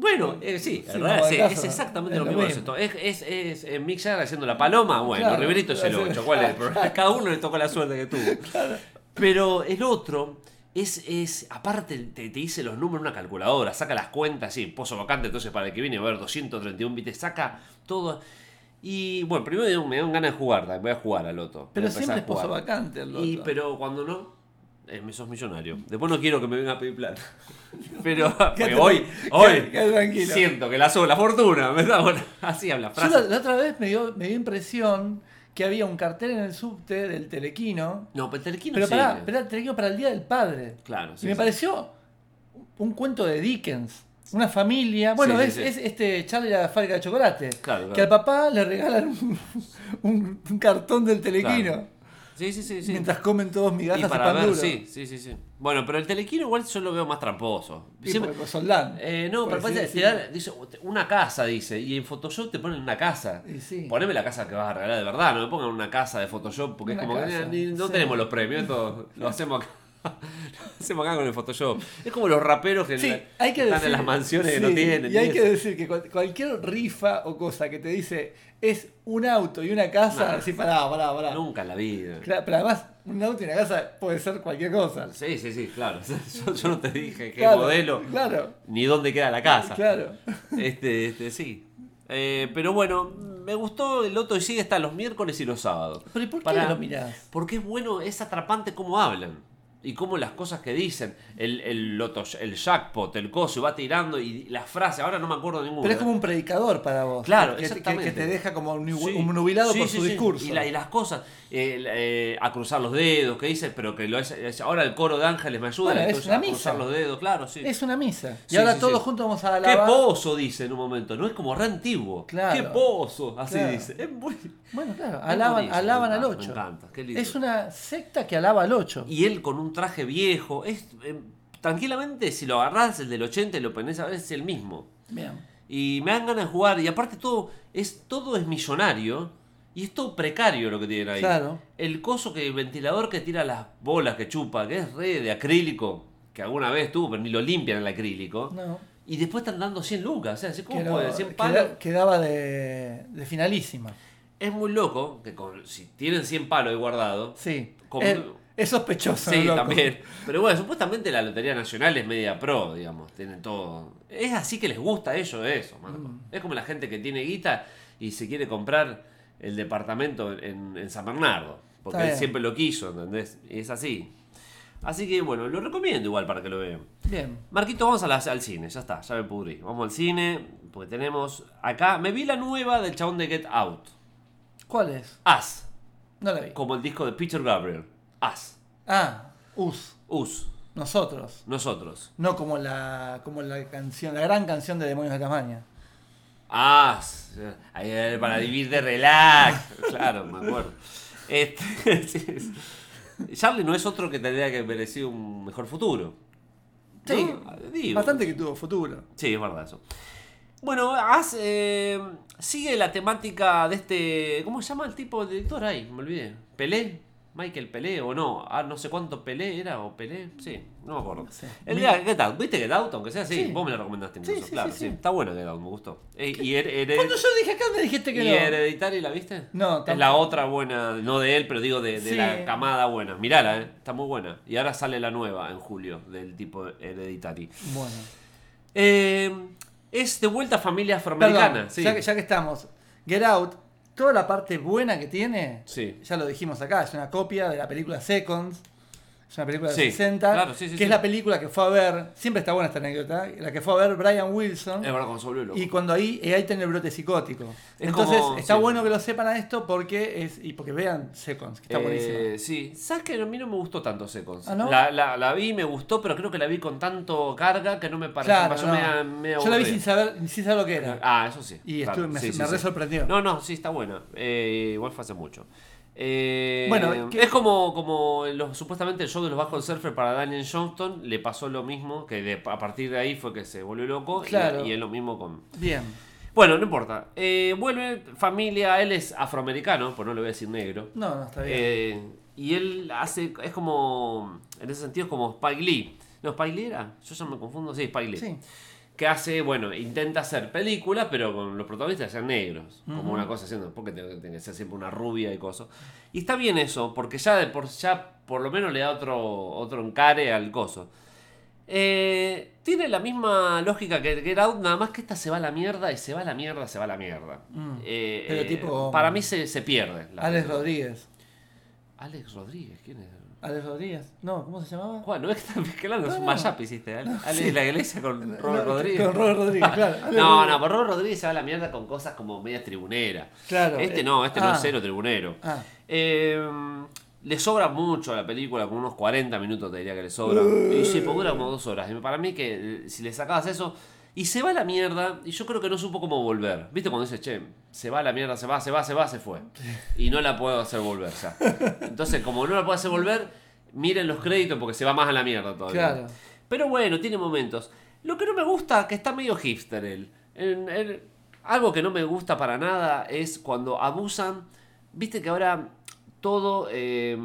Bueno, eh, sí, Sí, en realidad, como sí, el caso, es exactamente es lo mismo. mismo. Es, es, es, eh, Mick Jagger haciendo la paloma, bueno, Claro, Riverito es el claro. 8, ¿cuál es el problema? Cada uno le tocó la suerte que tuvo. Pero el otro es, es aparte te, te dice los números en una calculadora, saca las cuentas, sí, pozo vacante, entonces para el que viene va a haber 231 bits, saca todo. Y bueno, primero me dan- ganas de jugar, voy a jugar al loto. Pero siempre es pozo vacante el Y loto. pero cuando no, eh, me sos millonario. Después no quiero que me venga a pedir plata. Pero porque hoy, hoy siento que la la fortuna. ¿me da? Bueno, así habla Yo frase. la, la otra vez me dio, me dio impresión que había un cartel en el subte del Telequino. No, pero el telequino Pero sigue. para, pero era el Telequino para el Día del Padre. Claro, sí, y me sí. pareció un cuento de Dickens. Una familia. Bueno, Sí, sí, es, sí. es este Charlie la fábrica de chocolate. Claro, claro. Que al papá le regalan un, un- un cartón del Telequino. Claro. Sí, sí, sí. sí. Mientras comen todos migajas y, para pan ver, duro. sí, sí, sí, sí. Bueno, pero el telequino igual yo lo veo más tramposo. Sí, Siempre- porque Soldán. Eh, no, pero Pues sí, te sí. da- dice una casa, dice, y en Photoshop te ponen una casa. Y sí. Poneme la casa que vas a regalar de verdad, no me pongan una casa de Photoshop, porque Una es como que casa, ni- no sí. tenemos los premios, esto lo hacemos acá. Hacemos acá con el Photoshop. Es como los raperos que Sí, la- hay que están decir, en las mansiones que no tienen. Y hay que decir que cual- cualquier rifa o cosa que te dice es un auto y una casa, decís, pará, pará, pará. Nunca en la vida. Claro, pero además, un auto y una casa puede ser cualquier cosa. Sí, sí, sí, claro. Yo, yo no te dije qué Claro, modelo, Claro, ni dónde queda la casa. claro. Este, este, sí. Eh, pero bueno, me gustó el Loto y sigue está los miércoles y los sábados. Pero ¿y por qué Para- lo mirás? Porque es bueno, es atrapante cómo hablan. Y cómo las cosas que dicen. El, el loto, el jackpot, el coso, va tirando y las frases. Ahora no me acuerdo ninguna. Pero es como un predicador para vos. Claro, que, exactamente. que te deja como un, nubilado Sí, por su sí. discurso. Y, la- y las cosas, eh, eh, a cruzar los dedos, que dice, pero que lo es, es- ahora el coro de ángeles me ayuda Bueno, es entonces una a misa. cruzar los dedos, claro, sí. Es una misa. Y Sí, ahora sí, todos sí. juntos vamos a ¡Qué alabar. pozo! Dice en un momento, ¿no? Es como re antiguo. Claro. ¡Qué pozo! Así Claro. dice. Es muy... Bueno, claro, alaban, alaban al encanta, 8. me encanta, qué lindo. Es una secta que alaba al 8. Y él con un traje viejo. Es, eh, tranquilamente, si lo agarrás el del 80 y lo ponés a ver, es el mismo. Bien. Y me dan ganas de jugar. Y aparte todo es, todo es millonario. Y es todo precario lo que tienen ahí. Claro. El coso que el ventilador que tira las bolas que chupa, que es re de acrílico, que alguna vez tuvo, pero ni lo limpian el acrílico. No. Y después están dando 100 lucas. O sea, así como Quedó- puede, 100 queda- palos. quedaba de, de finalísima. Es muy loco que con- si tienen 100 palos ahí guardados. Sí. Con- Es, es sospechoso. Sí, loco. también. Pero bueno, supuestamente la Lotería Nacional es media pro, digamos. Tienen todo. Es así que les gusta a ellos eso, Marco. Mm. Es como la gente que tiene guita y se quiere comprar el departamento en, en San Bernardo. Porque él siempre lo quiso, ¿entendés? Y es así. Así que bueno, lo recomiendo igual para que lo vean. Bien. Marquito, vamos a la- al cine, ya está, ya me pudrí. Vamos al cine, porque tenemos acá. Me vi la nueva del chabón de Get Out. ¿Cuál es? As, No la vi. como el disco de Peter Gabriel. As, Ah, Us. Us, Nosotros. nosotros. No como la, como la canción, la gran canción de Demonios de Tasmania. Ah, para vivir de relax. Claro, me acuerdo. Este. Charlie no es otro que tendría que merecer un mejor futuro. Sí, bastante que tuvo futuro. Sí, es verdad eso. Bueno, As eh, sigue la temática de este. ¿Cómo se llama el tipo de director ahí? Me olvidé. ¿Pelé? ¿Michael Pelé o no? Ah, no sé cuánto Pelé era o Pelé. Sí, no me acuerdo. El día Get Out. ¿Viste Get Out? Aunque sea así. Sí. Vos me lo recomendaste incluso. Sí, claro, sí. Está buena Get Out, me gustó. Eh, y Her- Hered- Cuando yo dije acá me dijiste que ¿Y no. Hereditary la viste? No, Es tampoco. la otra buena, no de él, pero digo de, de la camada buena. Mirala, eh, está muy buena. Y ahora sale la nueva en julio del tipo Hereditary. Bueno. Eh, es de vuelta a familia afroamericana. Perdón, sí. ya, que, ya que estamos. Get Out, toda la parte buena que tiene, Sí. ya lo dijimos acá, es una copia de la película Seconds. Es una película de Sí, 60, claro, sí, sí, que es la película que fue a ver, siempre está buena esta anécdota, la que fue a ver Brian Wilson. Es verdad, se loco. Y cuando ahí, ahí tiene el brote psicótico. Es Entonces, como- está bueno que lo sepan a esto porque es. Y porque vean Seconds, que está Eh, buenísimo. Sí, sabes que a mí no me gustó tanto Seconds. ¿Ah, no? la, la, la vi, me gustó, pero creo que la vi con tanto carga que no me pareció. Claro, no. Yo la vi sin saber, sin saber lo que era. Ah, eso sí. Y claro, estuve- me- me re sorprendió. No, no, sí, está buena. Eh, igual fue hace mucho. Eh, Bueno, ¿qué- es como, como los, supuestamente el show de los bajos surfer para Daniel Johnston le pasó lo mismo, que de- a partir de ahí fue que se volvió loco y, es lo mismo con... Bien. Bueno, no importa. Eh, vuelve familia, él es afroamericano, pues no le voy a decir negro. No, no, está bien. Eh, y él hace, es como, en ese sentido es como Spike Lee. No, Spike Lee era, yo ya me confundo, sí, Spike Lee. sí. Que hace, bueno, intenta hacer películas, pero con los protagonistas sean negros. Como una cosa haciendo, porque tiene que ser siempre una rubia y cosas. Y está bien eso, porque ya, de por, ya por lo menos le da otro, otro encare al coso. Eh, tiene la misma lógica que Get Out, nada más que esta se va a la mierda y se va a la mierda, se va a la mierda. Mm. Eh, Pero eh, tipo- Para mí se, se pierde. la Alex película. Rodríguez. Alex Rodríguez, ¿quién es? Alex Rodríguez. No, ¿cómo se llamaba? Juan, ¿no es que estás mezclando? Es No, un no. mashup hiciste. Ale, Ale sí. de la iglesia con Robert No, Rodríguez. Con Robert Rodríguez, claro. No, no, pero Robert Rodríguez se va a la mierda con cosas como medias tribuneras. Claro. Este eh, no, este no ah, es cero tribunero. Ah. Eh, le sobra mucho a la película, como unos 40 minutos te diría que le sobra. Y sí, pues dura como dos horas. Y para mí que eh, si le sacabas eso... Y se va a la mierda, y yo creo que no supo cómo volver. ¿Viste cuando dice, che, se va a la mierda, se va, se va, se va, se fue? Y no la puedo hacer volver ya. Entonces, como no la puedo hacer volver, miren los créditos porque se va más a la mierda todavía. Claro. Pero bueno, tiene momentos. Lo que no me gusta, que está medio hipster él. En- en- algo que no me gusta para nada es cuando abusan. Viste que ahora todo, eh,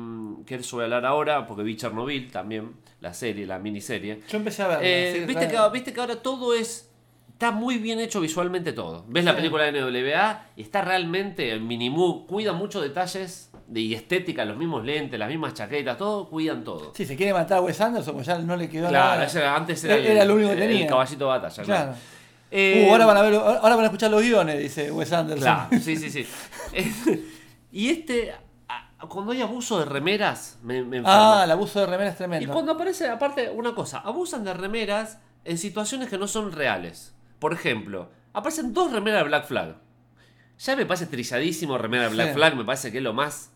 que eso voy a hablar ahora, porque vi Chernobyl también, la serie, la miniserie. Yo empecé a ver. Eh, viste, que, viste que ahora todo es. Está muy bien hecho visualmente todo. Ves la película de NWA y está realmente el Minimoog, cuida muchos detalles de y estética, los mismos lentes, las mismas chaquetas, todo, cuidan todo. Sí, se quiere matar a Wes Anderson, pues ya no le quedó Claro, nada. era- antes era, Era el, único que el tenía. caballito de batalla. Claro. Claro. Eh, Uh, ahora van a ver, ahora van a escuchar los guiones, dice Wes Anderson. Claro, sí, sí, sí. y este, cuando hay abuso de remeras, me, me. Ah, el abuso de remera es Y tremendo. cuando aparece, aparte, una cosa, abusan de remeras en situaciones que no son reales. Por ejemplo, aparecen dos remeras de Black Flag. Ya me parece trilladísimo remera de Black Sí. Flag, me parece que es lo más...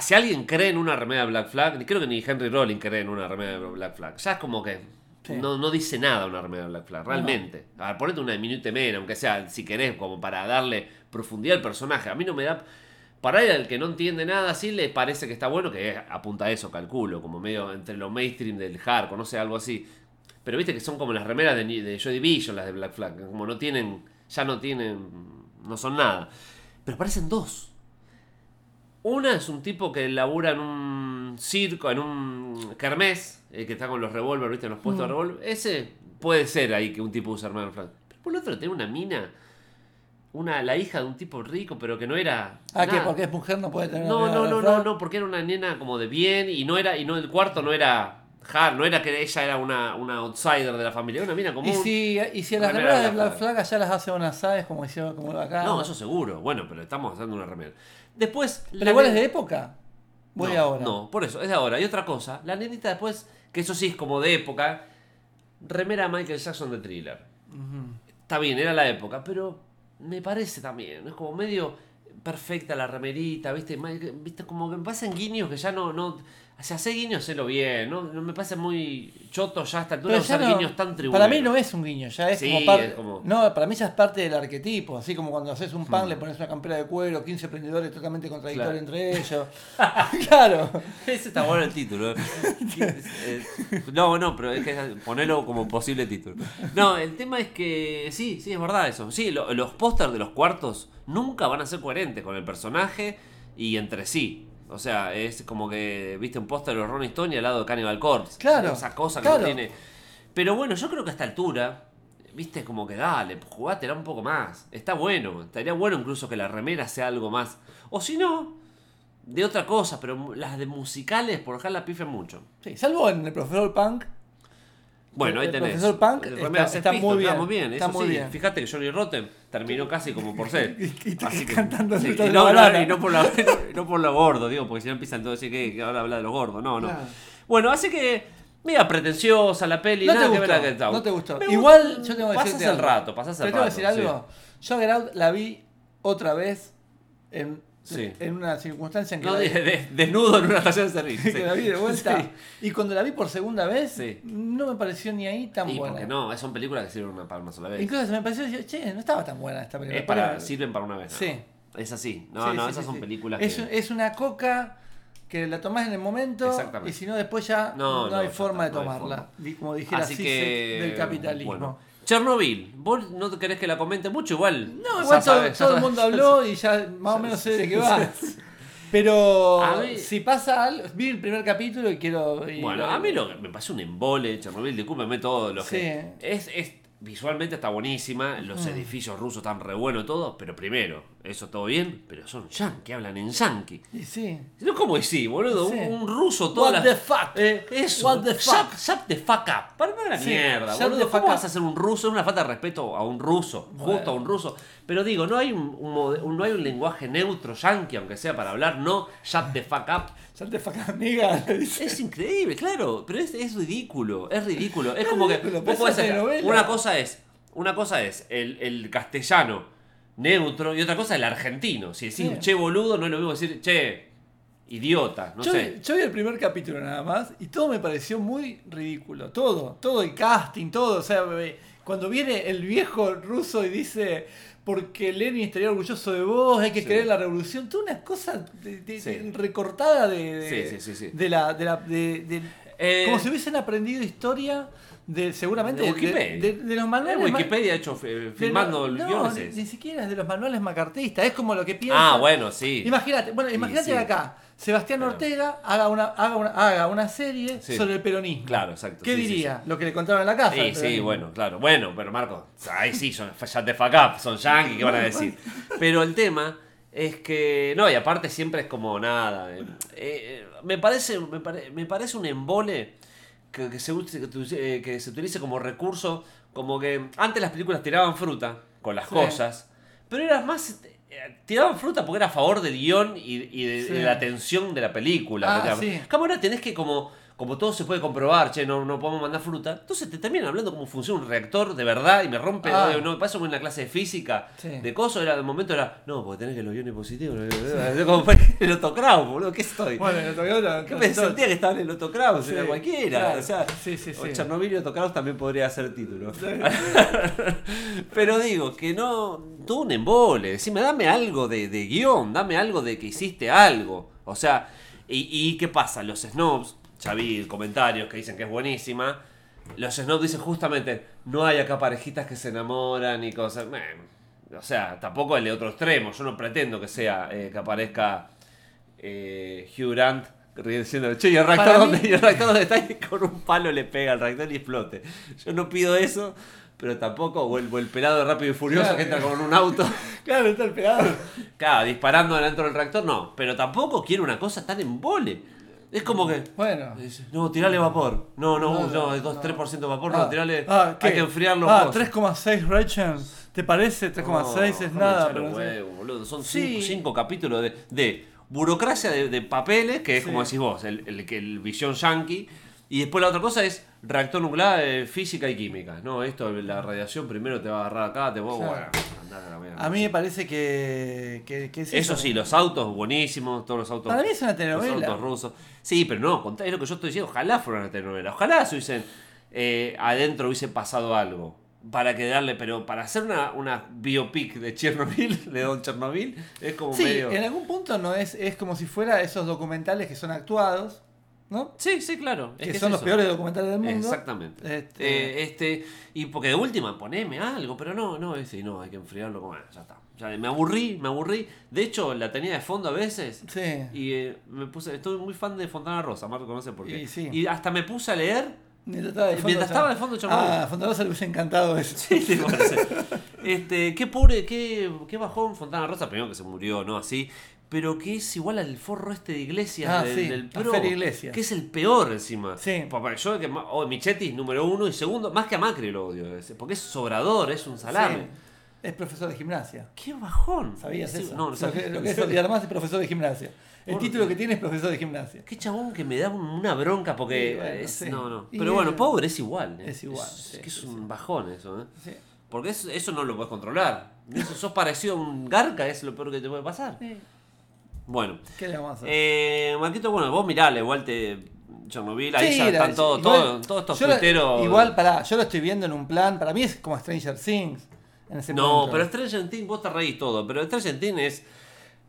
Si alguien cree en una remera de Black Flag, creo que ni Henry Rollins cree en una remera de Black Flag. Ya es como que Sí. no, no dice nada una remera de Black Flag, realmente. A ver, ponete una de Minute aunque sea, si querés, como para darle profundidad al personaje. A mí no me da... Para el que no entiende nada, sí le parece que está bueno, que apunta a eso, calculo, como medio entre lo mainstream del hardcore, no sé, algo así. Pero viste que son como las remeras de, de Joy Division, las de Black Flag, como no tienen, ya no tienen, no son nada. Pero aparecen dos. Una es un tipo que labura en un circo, en un kermés, eh, que está con los revólveres, viste, en los puestos de revólver. Ese puede ser ahí que un tipo arma de Flag. Pero por el otro tiene una mina, una, la hija de un tipo rico, pero que no era... Ah, que porque es mujer no puede tener No, una no, no, no, no, porque era una nena como de bien y no era, y no el cuarto no era hard, no era que ella era una, una outsider de la familia, era una mina común. Y si, y si a las Remera remeras de Black Flag allá las hace unas aves como hicieron como acá. No, eso seguro, bueno, pero estamos haciendo una remera. Después. Pero igual es de época. Voy no, ahora. No, por eso, es de ahora. Y otra cosa, la nenita después, que eso sí es como de época, remera Michael Jackson de thriller. Está bien, era la época, pero me parece también, es como medio perfecta la remerita, ¿viste? ¿Viste? Como que me pasan guiños que ya no. no si hace guiños, hacelo bien, ¿no? No me parece muy choto ya a esta altura usar no- guiños tan tribuneros. para mí no es un guiño, ya es Sí, como parte. es como- No, para mí ya es parte del arquetipo. Así como cuando haces un pan, Hmm. le pones una campera de cuero, 15 emprendedores totalmente contradictorios Claro. entre ellos. claro. Ese está bueno el título. Eh, No, no, pero es que ponerlo como posible título. No, el tema es que sí, sí, es verdad eso. Sí, lo- los pósters de los cuartos nunca van a ser coherentes con el personaje y entre sí. O sea, es como que viste un póster de los Rolling Stones y al lado de Cannibal Corpse. Claro, Esa cosa que claro. no tiene. Pero bueno, yo creo que a esta altura, viste, como que dale, jugátela un poco más. Está bueno. Estaría bueno incluso que la remera sea algo más. O si no, de otra cosa, pero las de musicales por acá la pifian mucho. Sí, salvo en el profesor Punk. Bueno, ahí El tenés. profesor Punk El está- muy bien, Está muy bien, está eso muy sí. bien. Fíjate que Johnny Rotten terminó casi como por ser. Y- y Así que- cantando sí, y no, no, y no por la, no, no por lo gordo, digo, porque si no empiezan todo a decir que, que ahora habla de los gordos. No, no. Claro. Bueno, así que. Mira, pretenciosa la peli, No nada te que gustó, ver Get Out. no te gustó. Me Igual yo tengo que pasas decirte el algo. rato, pasas el Te tengo rato. que decir sí. algo. Yo Get Out la vi otra vez en, Sí. en una circunstancia en que No, la, de- de- desnudo en una estación de servicio. que sí. la vi de vuelta. Sí. Y cuando la vi por segunda vez, no me pareció ni ahí tan Y buena. porque no, son películas que sirven una para una sola vez. Incluso se me pareció, che, no estaba tan buena esta película. Es para, Pero- sirven para una vez. ¿no? Sí. Es así. No, no, esas son películas es, que. es una coca que la tomás en el momento Exactamente. y si no después ya No, no, no, hay forma de no tomarla. forma. Como dijera Así que. del capitalismo. bueno. Chernobyl, vos no querés que la comente mucho, igual. No, igual todo, sabes, ya todo el mundo habló y ya más o menos sé de qué va. Pero mí- si pasa algo, vi el primer capítulo y quiero... y- Bueno, a mí lo que me parece un embole, Chernobyl, discúlpeme todo lo que. Sí. Es, es, visualmente está buenísima, los Mm. edificios rusos están re buenos y todo, pero primero, eso todo bien, pero son yankee, hablan en yankee. Y sí. No como sí, boludo, Sí. un, un ruso todo. What the fuck? Eh, eso. What the fuck? Shut, shut the fuck up. Para la Sí, mierda, shut boludo. ¿Cómo vas a ser un ruso? Es una falta de respeto a un ruso, justo a un ruso. Pero digo, no hay un, un no hay un lenguaje neutro yankee, aunque sea para hablar, no shut the fuck up. Ya te fucking amiga. le dice. Es increíble, claro, pero es, es ridículo, es ridículo. Es como que vos es una cosa es, una cosa es el, el castellano neutro y otra cosa el argentino. Si decís Sí. che boludo, no es lo mismo decir che idiota, no yo, sé. vi- yo vi el primer capítulo nada más y todo me pareció muy ridículo. Todo, todo el casting, todo. O sea, eh, cuando viene el viejo ruso y dice, porque Lenin estaría orgulloso de vos, hay que Sí. querer la revolución, toda una cosa de- de- Sí. recortada de, Sí, de la... De la Eh, como si hubiesen aprendido historia de seguramente De de, Wikipedia. de- de los manuales ma- Wikipedia hecho eh, de filmando lo- el no, ni, siquiera es de los manuales macartistas, es como lo que piensa. Ah, bueno, sí. Imagínate, bueno, imagínate acá Sebastián Ortega haga una, haga una, haga una serie Sí. sobre el peronismo. Claro, exacto, ¿Qué sí, sí, diría? Lo que le contaron en la casa. Sí, sí, bueno, claro. Bueno, pero Marco, ahí sí, son shut the fuck up, son yankees, ¿qué van a decir? Pero el tema es que, no, y aparte siempre es como nada. eh, eh, me, parece, me, pare- me parece un embole que, que se, que, eh, que se utilice como recurso, como que antes las películas tiraban fruta con las cosas, pero era más... Tiraban fruta porque era a favor del guion y, y de, Sí. de la tensión de la película. Ah, sí. Como ahora tenés que como, como todo se puede comprobar, che, no, no podemos mandar fruta. Entonces te terminan hablando cómo funciona un reactor de verdad y me rompe, Ah. no, me pasa como en la clase de física, Sí. de coso, era de momento era, no, porque tenés que los iones positivos. como el otocrao, boludo, ¿qué estoy? Bueno, el lo- ¿Qué me sentía que estaba en el otocrao? Sí, era cualquiera. claro. O sea, Sí, sí, o sí. Chernobyl y otocraos también podría ser título. Pero digo, que no. Tú un embole. Decime, dame algo de, de guion, dame algo de que hiciste algo. O sea, ¿y, y qué pasa? Los snobs, ya vi comentarios que dicen que es buenísima. Los snobs dicen justamente, no hay acá parejitas que se enamoran y cosas. O sea, tampoco el de otro extremo. Yo no pretendo que sea eh, que aparezca eh, Hugh Grant diciendo, che, ¿y el reactor dónde? mí- ¿Y el reactor dónde está? Y con un palo le pega al reactor y explote. Yo no pido eso, pero tampoco, o el, o el pelado de rápido y furioso Claro. que entra con un auto, Claro, está el pegado. claro, disparando dentro del reactor, no. Pero tampoco quiero una cosa tan embole. Es como que. Bueno. No, tirale vapor. No, no, No, no, no, es 2, no. 3% de vapor, Ah, no, tirale. ah, hay que enfriarlo. Ah, cosas. 3,6 Rachel. ¿Te parece? 3,6 No, es nada. pero huevos, boludo. Son Sí. cinco, cinco capítulos de, de burocracia de, de papeles, que es Sí. como decís vos, el, el, que el visión yankee. Y después la otra cosa es reactor nuclear, eh, física y química. No, esto, la radiación primero te va a agarrar acá, te va Claro. bueno, a mierda. A mí me parece que, que, que es Eso sí, los autos buenísimos, todos los autos. Para mí es una Los telenovela. autos rusos. Sí, pero no, es lo que yo estoy diciendo. Ojalá fuera una telenovela. Ojalá se hubiesen. eh, adentro hubiese pasado algo. Para quedarle, pero para hacer una, una biopic de Chernobyl, de Don Chernobyl, es como Sí, medio. en algún punto no es, es como si fuera esos documentales que son actuados, ¿no? Sí, sí, claro. es que, son los peores documentales del mundo. Exactamente. Este- Eh, este, y porque de última, poneme algo, pero no, no, ese, no, hay que enfriarlo como, bueno, ya está. Ya, me aburrí, me aburrí. De hecho, la tenía de fondo a veces. Sí. Y eh, me puse, estoy muy fan de Fontana Rosa, Marco, no sé por qué. Y sí. Y hasta me puse a leer. Mientras estaba de fondo, Mientras ya- estaba de fondo, Chernobyl. Ah, a Fontana Rosa le hubiese encantado eso. Sí, sí, puede ser. Este, qué pobre, qué, qué bajón Fontana Rosa, primero que se murió, ¿no? Así. Pero que es igual al forro este de Iglesias Ah, del, sí, del Pro. Iglesias. Que es el peor encima. Sí. Papá, yo que oh, Michetti número uno y segundo, más que a Macri lo odio. Porque es sobrador, es un salame. Sí. Es profesor de gimnasia. Qué bajón. ¿Sabías Sí, eso? No, no sabía. lo que es y además es profesor de gimnasia. El Por título que tiene es profesor de gimnasia. Qué chabón que me da un- una bronca porque Sí, bueno, es, sí. no, no. Y Pero bueno, pobre es igual. ¿eh? es igual, Es, sí, que es sí, un bajón eso, ¿eh? Sí. Porque eso, eso no lo puedes controlar. Eso, sos parecido a un garca, es lo peor que te puede pasar. Bueno, ¿Qué le vamos a hacer? eh, Marquito, bueno, vos mirale, igual te. Chernobyl, ahí Sí, ya están todos, igual- todos, estos tuiteros. Igual, pará, yo lo estoy viendo en un plan. Para mí es como Stranger Things. En ese No, punto. pero Stranger Things, vos te reís todo, pero Stranger Things es.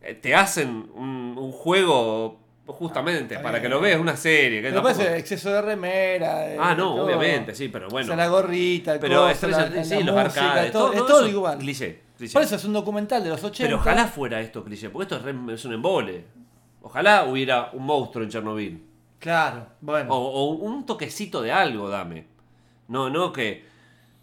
eh, Te hacen un, un juego justamente Ah, para bien. que lo veas, una serie. Que Pero tampoco- exceso de remera. Ah, no, todo. obviamente, sí, pero O bueno. sea, la gorrita, el Pero coso, Stranger Things, sí, los arcades, todo, todo, es todo todo eso, igual. Cliché, cliché. Por eso es un documental de los 80. Pero ojalá fuera esto cliché, porque esto es, re- es un embole. Ojalá hubiera un monstruo en Chernobyl. Claro, bueno. O, o un toquecito de algo, dame. No, no que.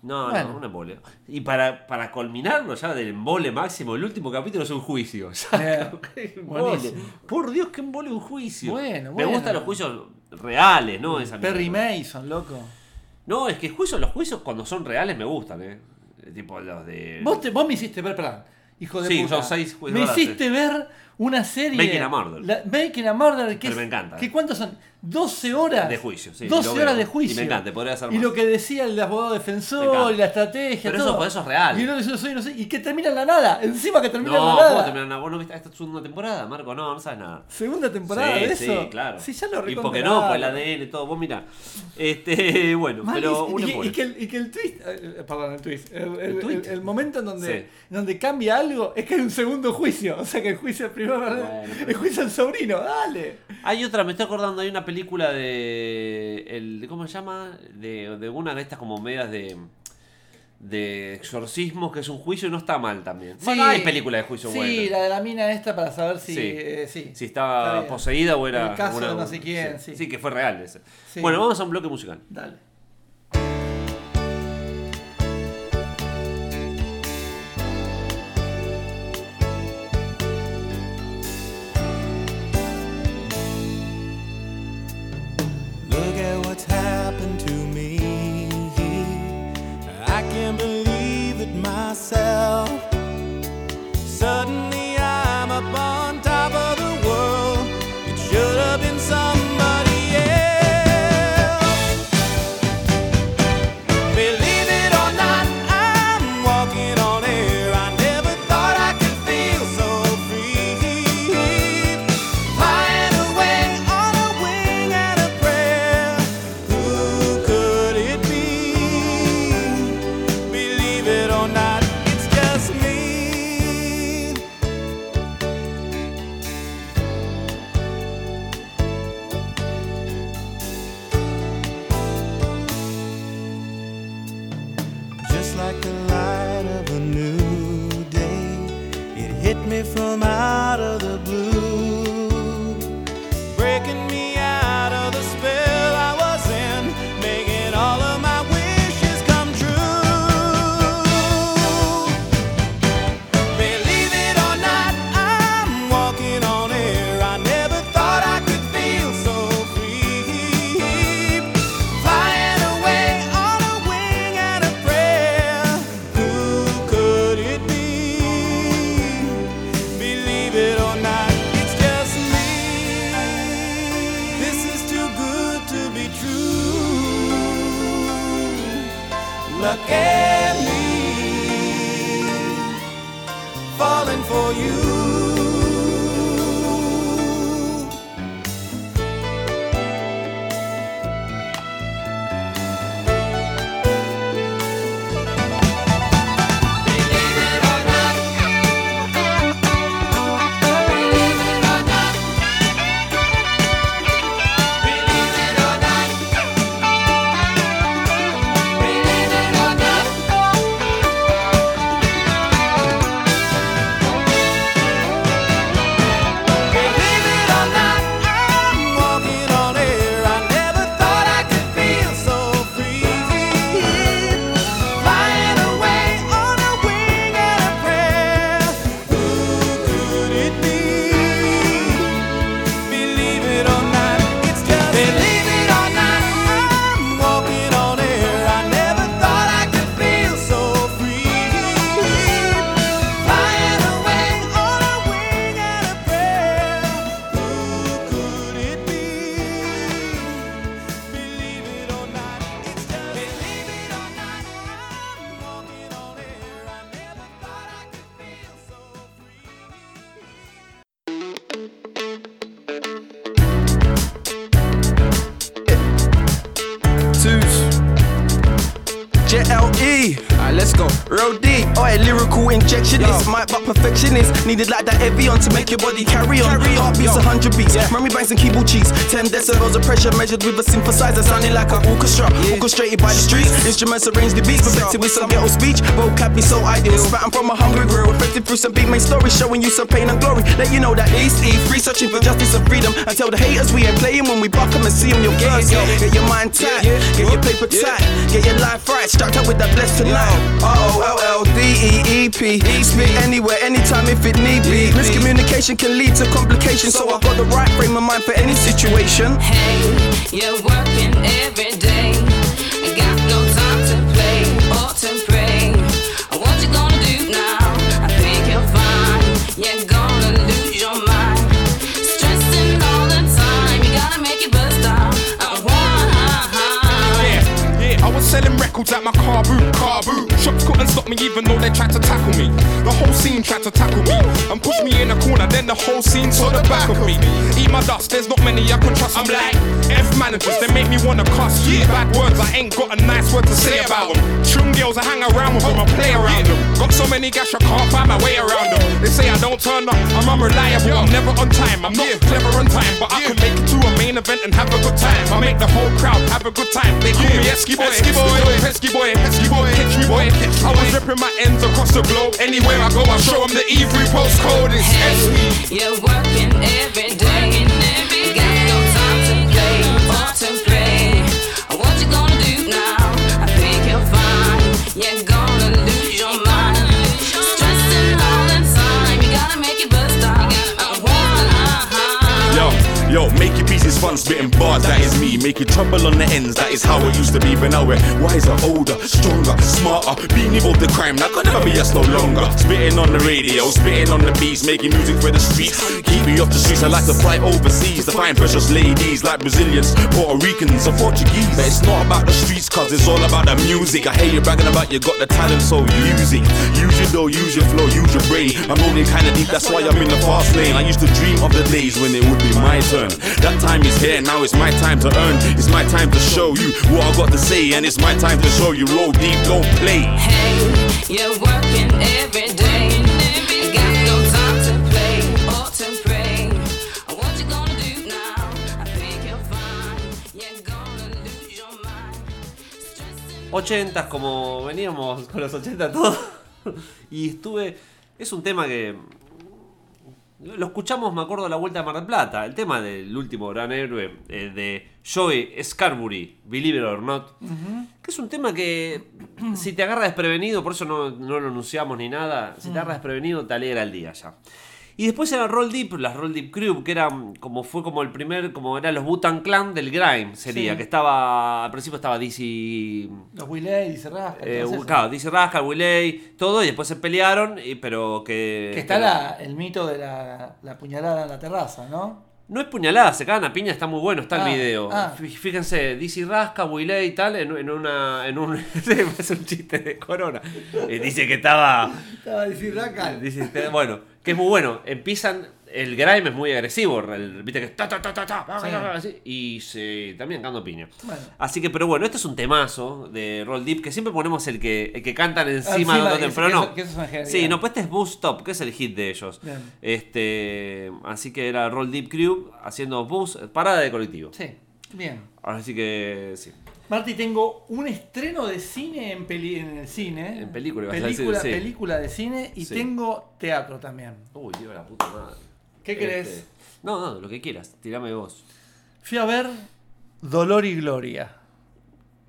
No, Bueno. no, un embole. Y para, para culminarlo ya del embole máximo, el último capítulo es un juicio. Ya, qué embole. Buenísimo. Por Dios, que embole un juicio. Bueno, Me bueno. gustan los juicios reales, ¿no? Esa Perry mierda. Mason, loco. No, es que juicios, los juicios cuando son reales me gustan, ¿eh? Tipo los de. Vos, te- vos me hiciste ver, perdón, hijo de Sí, puta. son seis Me hiciste ver una serie. Making a Murder. La- Making a Murder. Que Pero es- me encanta. ¿Que ¿Cuántos son? 12 horas. De juicio, sí, 12 lo horas de juicio. Y me encanta, podría hacer Y más. lo que decía el abogado defensor y la estrategia. Pero todo. eso- eso es real. Y uno dice, soy, no sé, y que termina en la nada. Encima que termina en No, la ¿cómo nada. terminan? ¿Vos no viste esta segunda temporada, Marco? No, no sabes nada. Segunda temporada sí, de eso. Sí, claro. Sí, ya lo Y porque no, pues el. ADN, todo. Vos mirá. Este, bueno, pero y, y que el, y que el twist, eh, eh, perdón, el twist, el, el- ¿El momento en donde, Sí. donde cambia algo es que hay un segundo juicio. O sea que el juicio primero, Bueno, pero- el juicio al sobrino, dale. Hay otra, me estoy acordando, hay una película de. El, ¿Cómo se llama? De, de una de estas como medias de. De exorcismos, que es un juicio y no está mal también. Bueno, hay películas de juicio Sí, buenas. la de la mina esta para saber si. Sí. eh, sí. Si estaba poseída o era. El caso una- de no sé quién, sí. sí. Sí, que fue real ese. Sí. Bueno, vamos a un bloque musical. Dale. Perfectionist. Needed like that Evian to make your body carry on. Heartbeats, a hundred beats, memory banks and keyboard cheats. Ten decibels of pressure measured with a synthesizer, sounding like an orchestra. Orchestrated by the streets, instruments arrange the beats, perfected with some ghetto speech. Vocab be so ideal, spatting from a hungry grill, affected through some beat made stories, showing you some pain and glory. Let you know that East E free, searching for justice and freedom. And tell the haters we ain't playing when we buck 'em and see 'em your girls. Yo, get your mind tight, get your paper tight, get your life right. Strapped up with that blessed tonight. O L L D E E P. Spit anywhere, anytime if it need be. Miscommunication can lead to complications, so I got the right frame of mind for any situation. Hey, you're working every day. I got no time to play or to pray. What you gonna do now? I think you're fine. you're gonna lose your mind. Stressing all the time, you gotta make it bust out. Uh, why? Yeah, yeah, I was selling records at my car boot, car boot. Couldn't stop me even though they tried to tackle me. The whole scene tried to tackle me and push me in a corner, then the whole scene saw the back of me. Eat my dust, there's not many I can trust. I'm like F managers, they make me wanna cuss. Yeah, bad words, I ain't got a nice word to say about them. Trim girls, I hang around with them, I play around them. Got so many gash, I can't find my way around them. They say I don't turn up, I'm unreliable, I'm never on time. I'm not clever on time, but I can make it to a main event and have a good time. I make the whole crowd have a good time. They call me Esky boy, Esky boy, Pesky boy, Pesky boy, catch me boy. I was ripping my ends across the globe. Anywhere I go, I show them the E3 postcode. It's Hey, you're working every day. Got no time to play or to play. What you gonna do now? I think find you're gonna lose your mind. Stressing all the time, you gotta make it bust out. Yo, yo, make fun, spitting bars, that is me. Making trouble on the ends, that is how it used to be. But now we're wiser, older, stronger, smarter. Being involved in crime, that could never be us no longer. Spitting on the radio, spitting on the beats, making music for the streets. Keep me off the streets, I like to fly overseas to find precious ladies like Brazilians, Puerto Ricans, or Portuguese. But it's not about the streets, cause it's all about the music. I hear you bragging about you got the talent, so use it. Use your dough, use your flow, use your brain. I'm rolling kinda deep, that's why I'm in the fast lane. I used to dream of the days when it would be my turn. That time is here, now it's my time to earn. It's my time to show you what I got to say, and it's my time to show you roll deep, don't play. Hey, you're working every day. Got no time to play or to pray. What you gonna do now? I think you'll find you're gonna lose your mind. 80 como veníamos con los 80 todos. y estuve. Es un tema que. Lo escuchamos, me acuerdo, a la vuelta de Mar del Plata. El tema del último gran héroe eh, de Joey Scarbury, Believe It or Not. Que es un tema que, si te agarra desprevenido, por eso no, no lo anunciamos ni nada. Si te agarra desprevenido, te alegra el día ya. Y después era Roll Deep, las Roll Deep Crew, que eran como fue como el primer, como eran los Butan Clan del Grime, sería, Sí. que estaba, al principio estaba DC Los Willey, dice Rascal. eh, claro, dice Rascal, Willey, todo, y después se pelearon, y- pero que. Que está la- el mito de la, la puñalada en la terraza, ¿no? No es puñalada, se cagan a piña, está muy bueno, está Ah, el video. ah. Fí- Fíjense, DC Rasca, Willey y tal, en, en una. En un, es un chiste de corona. Eh, dice que estaba. Estaba. Dice, este, bueno, que es muy bueno. Empiezan. El grime es muy agresivo, el- viste que ta ta ta ta ta, Sí. así, y se también cagando piña. Bueno. Así que, pero bueno, este es un temazo de Roll Deep que siempre ponemos el que, el que cantan encima, Encima, de otro que- tema, pero que no. eso- que eso es una genialidad. sí, no, pues este es Boost Stop, que es el hit de ellos. Bien. Este, así que era Roll Deep Crew haciendo bus, parada de colectivo. Sí, bien. Así que sí. Marty, tengo un estreno de cine en, peli- en el cine. En película, ibas a decir, película, sí. película de cine y Sí. tengo teatro también. Uy, Dios, la puta madre. ¿Qué crees? Este, no, no, lo que quieras, tirame vos. Fui a ver Dolor y Gloria,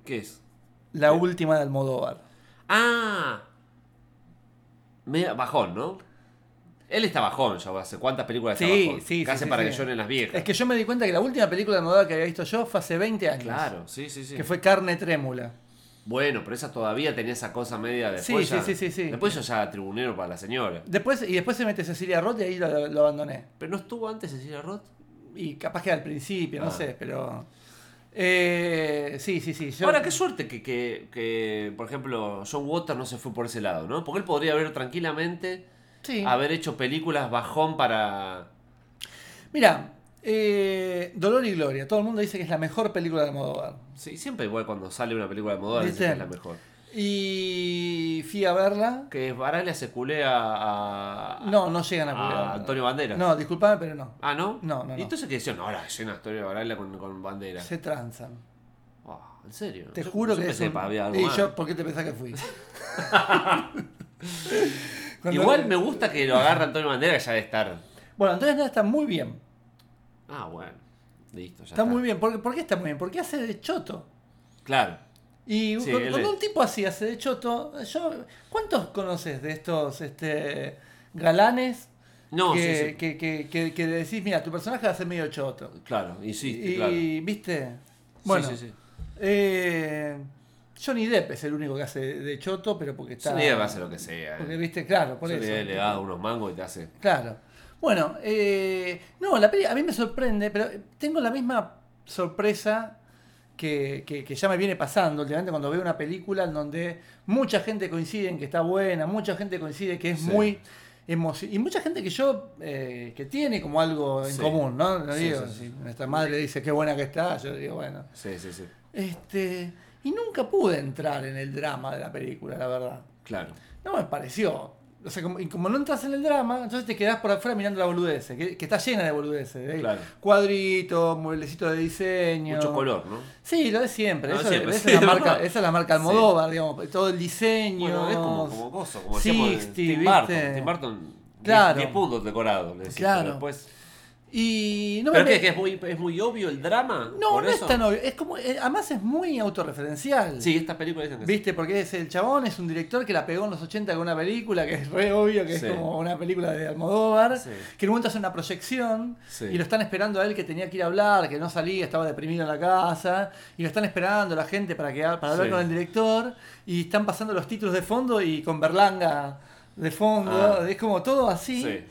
¿Qué es? la última de Almodóvar. Ah, media bajón, ¿no? Él está bajón, ya hace cuántas películas está Sí, bajón. sí, Casi sí, para sí. que lloren las viejas. Es que yo me di cuenta que la última película de Almodóvar que había visto yo fue hace 20 años. Claro, sí, sí, sí. Que fue Carne Trémula. Bueno, pero esa todavía tenía esa cosa media después. Sí, ya- sí, sí, sí, sí. Después yo ya tribunero para la señora. Después, y después se mete Cecilia Roth y ahí lo, lo abandoné. ¿Pero no estuvo antes Cecilia Roth? Y capaz que al principio, no Ah. sé, pero. Eh, sí, sí, sí. yo- Ahora, qué suerte que, que, que, por ejemplo, John Waters no se fue por ese lado, ¿no? Porque él podría haber tranquilamente Sí. haber hecho películas bajón para. Mira, eh, Dolor y Gloria. Todo el mundo dice que es la mejor película de Almodóvar. Sí, siempre igual cuando sale una película de dicen ¿Viste? que es la mejor. Y fui a verla. Que Baraglia se culea a. No, no llegan a a culiar. Antonio Banderas. No, disculpame, pero no. Ah, ¿no? No, no, no. ¿Y entonces qué decían? No, la escena Antonio Baraglia con, con Banderas. Se transan. Oh, ¿En serio? Te Yo- juro yo que es un- había algo ¿Y yo por qué te pensás que fui? Cuando- Igual me gusta que lo agarra Antonio Banderas, ya de estar. Bueno, entonces nada, está muy bien. Ah, bueno. Listo, ya Está muy bien. ¿Por, por qué está muy bien? Porque hace de choto. Claro. Y Sí, cuando un tipo así hace de choto, yo, ¿cuántos conoces de estos este, galanes No, que, sí, sí. Que, que, que- que decís, mira, tu personaje va a ser medio choto? Claro, insiste, y, claro. ¿viste? Bueno, sí, sí. eh, Johnny Depp es el único que hace de choto, pero porque está... Johnny Depp hace lo que sea. Porque, eh. viste, claro, por Johnny eso. Depp le da unos mangos y te hace. Claro. Bueno, eh, no, la peli a mí me sorprende, pero tengo la misma sorpresa que, que- que ya me viene pasando últimamente cuando veo una película en donde mucha gente coincide en que está buena, mucha gente coincide que es Sí. muy emocionante. Y mucha gente que yo, eh, que tiene como algo en Sí. común, ¿no? No Sí, digo, sí, sí. si nuestra madre dice qué buena que está, yo digo, bueno. Sí, sí, sí. Este, y nunca pude entrar en el drama de la película, la verdad. Claro. No me pareció. O sea, como, y como no entras en el drama, entonces te quedás por afuera mirando la boludez, que, que está llena de boludeces. ¿eh? Claro. Cuadritos, mueblecitos de diseño. Mucho color, ¿no? Sí, lo de siempre. No, Eso- siempre, esa, sí, es la marca, esa es la marca Almodóvar, digamos. Todo el diseño. Bueno, es como, como coso, como decíamos de 60, Tim. Burton. Tim Burton, Claro. 10 puntos decorados, le Claro. Después... Y no ¿Pero me qué? ¿Que es muy, es muy obvio el drama? No, ¿Por no eso? es tan obvio. Es como, eh, además es muy autorreferencial. Sí, esta película dicen que sí. ¿Viste? Porque es el chabón, es un director que la pegó en los 80 con una película que es re obvio que Sí. es como una película de Almodóvar. Sí. Que en un momento hace una proyección y lo están esperando a él que tenía que ir a hablar, que no salía, estaba deprimido en la casa. Y lo están esperando la gente para, que, para hablar con el director. Y están pasando los títulos de fondo y con Berlanga de fondo. Ah. Es como todo así.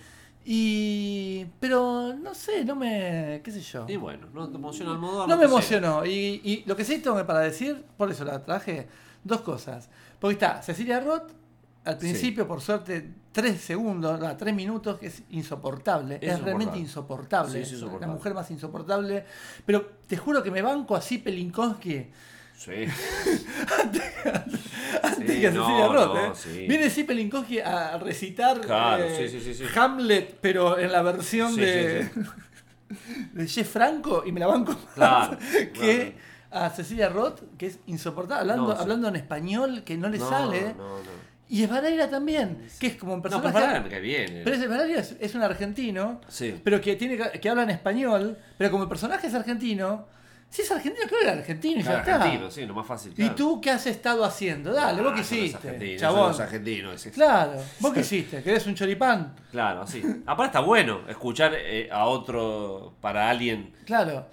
Y. Pero no sé, no me. qué sé yo. Y bueno, no te emociona el modo. No me emocionó. Y, y lo que sí tengo para decir, por eso la traje, dos cosas. Porque está Cecilia Roth, al principio, por suerte, tres segundos, no, tres minutos, que es insoportable. Es, Es realmente insoportable. Sí, es Es insoportable. La mujer más insoportable. Pero te juro que me banco así Pelinkowski Sí. antes Sí, que a no, Cecilia Roth. no, ¿eh? sí. Viene así Pelinkowski a recitar Claro, eh, sí. Hamlet, pero en la versión de, de Jeff Franco, y me la banco más Claro, que a Cecilia Roth, que es insoportable, hablando, No, hablando en español, que no le No, sale. No, no. Y Esbaraira también, que es como un No, personaje. pero para que viene. Pero Esbaraira es, es un argentino, pero que, tiene, que habla en español, pero como el personaje es argentino, si es argentino, creo que era argentino y ya Claro, está. argentino, sí, lo más fácil. ¿Y tú qué has estado haciendo? Dale, vos Ah, qué es hiciste, chabón. es ese- Claro, vos qué hiciste, ¿querés un choripán? Claro, sí. Aparte está bueno escuchar eh, a otro para alguien. Claro.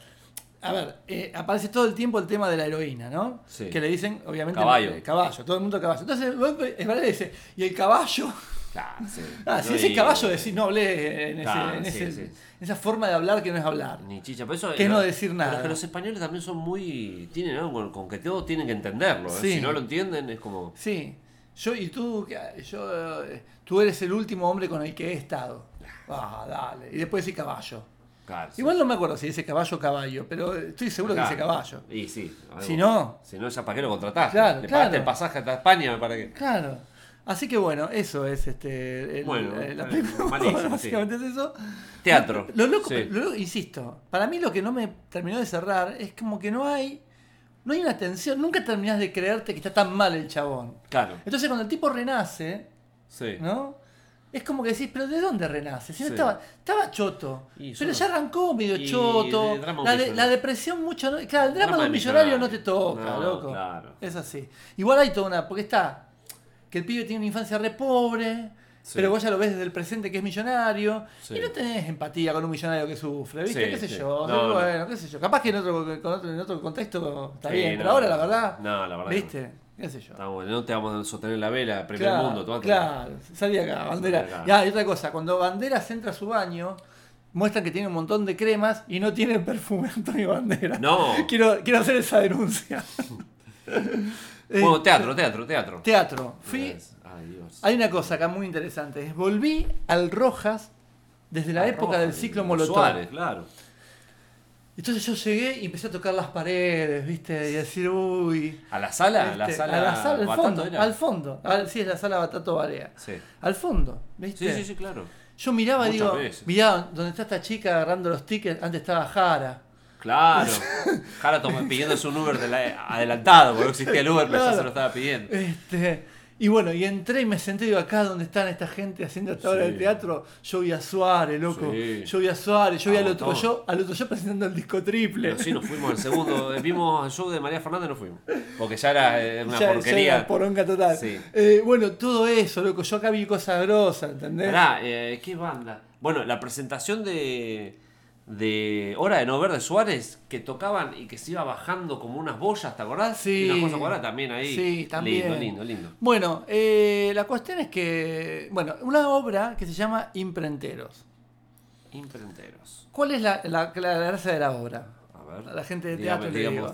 A ver, eh, aparece todo el tiempo el tema de la heroína, ¿no? Sí. Que le dicen, obviamente, Caballo. eh, caballo, todo el mundo caballo. Entonces, vos, Esbaraira dice, ¿y el caballo? Claro, sí. Ah, si No, ese y- caballo decís, no hablé en, ese- en sí, ese- esa forma de hablar que no es hablar. Ni chicha, pero eso. Que no decir nada. Pero que los españoles también son muy. Tienen algo con, con que todos tienen que entenderlo. ¿eh? Si no lo entienden, es como. Sí. Yo y tú, que- yo, eh, tú eres el último hombre con el que he estado. Ah, dale. Y después dice caballo. Claro, sí. Igual no me acuerdo si dice caballo o caballo, pero estoy seguro Claro. que dice caballo. Y sí. algo- Si no- Si no, ya para qué lo contrataste. Claro, Le claro. pagaste el pasaje hasta España para que. Claro. Así que bueno, eso es este. el- Bueno, eh, la eh, película. malísimo, sí. Básicamente es eso. Teatro. Lo loco, Sí. lo loco- insisto, para mí lo que no me terminó de cerrar es como que no hay. No hay una tensión, nunca terminás de creerte que está tan mal el chabón. Claro. Entonces cuando el tipo renace, Sí. ¿no? Es como que decís, pero ¿de dónde renace? Si no Sí. estaba, estaba choto. Y pero solo- ya arrancó medio Y choto. de drama La, de- millonario. la depresión mucho no. Claro, el drama, Drama de un millonario no te toca, No, loco. claro. Es así. Igual hay toda una. Porque está. Que el pibe tiene una infancia re pobre. Sí. Pero vos ya lo ves desde el presente que es millonario. Sí. Y no tenés empatía con un millonario que sufre, ¿viste? Sí, qué sé yo. No, no. bueno, qué sé yo. Capaz que en otro, con otro- en otro contexto está bien. no, pero ahora la verdad. No, la verdad ¿Viste? ¿Qué sé yo? Está bueno, no te vamos a sostener la vela, primer Claro, mundo, tomate. Claro, salí acá, bandera. Acá. Ya, y otra cosa, cuando Banderas entra a su baño, muestran que tiene un montón de cremas y no tiene perfume Antonio Banderas. No. Quiero, quiero hacer esa denuncia. Eh, Bueno, teatro, teatro, teatro. teatro. Fui. Ay, Dios. Hay una cosa acá muy interesante. es Volví al Rojas desde la Ah, época Rojas, del ciclo Molotov. Suárez, claro. Entonces yo llegué y empecé a tocar las paredes, ¿viste? Y a decir, uy. ¿A la sala? ¿A la ¿viste? sala, a la sala, al Batato fondo, era? al fondo. Al- sí, es la sala Batato Barea. Sí. Al fondo, ¿viste? Sí, sí, sí, claro. Yo miraba y Muchas digo, veces. mirá, donde está esta chica agarrando los tickets, antes estaba Jara. Claro. Jara pidiéndose un Uber de la- adelantado, porque no existía el Uber, pero ya se lo estaba pidiendo. Este, y bueno, y entré y me senté, digo, acá donde están esta gente haciendo esta obra de Sí. teatro, yo vi a Suárez, loco. Sí. Yo vi a Suárez, yo vi al otro yo, al otro yo presentando el disco triple. Pero sí, nos fuimos al segundo. eh, Vimos el show de María Fernández, no fuimos. Porque ya era eh, una Ya- ya porquería. era poronga total. Sí. Eh, bueno, todo eso, loco. Yo acá vi cosas grosas, ¿entendés? Pará, eh, ¿qué banda? Bueno, la presentación de, de Hora de No Ver de Suárez, que tocaban y que se iba bajando como unas boyas, ¿te acordás? Sí. Y Una cosa cuadrada también ahí. Sí, también. Lindo, lindo, lindo. Bueno, eh, la cuestión es que, bueno, una obra que se llama Imprenteros. Imprenteros. ¿Cuál es la, la- la gracia de la obra? A ver. A la gente de teatro le digo.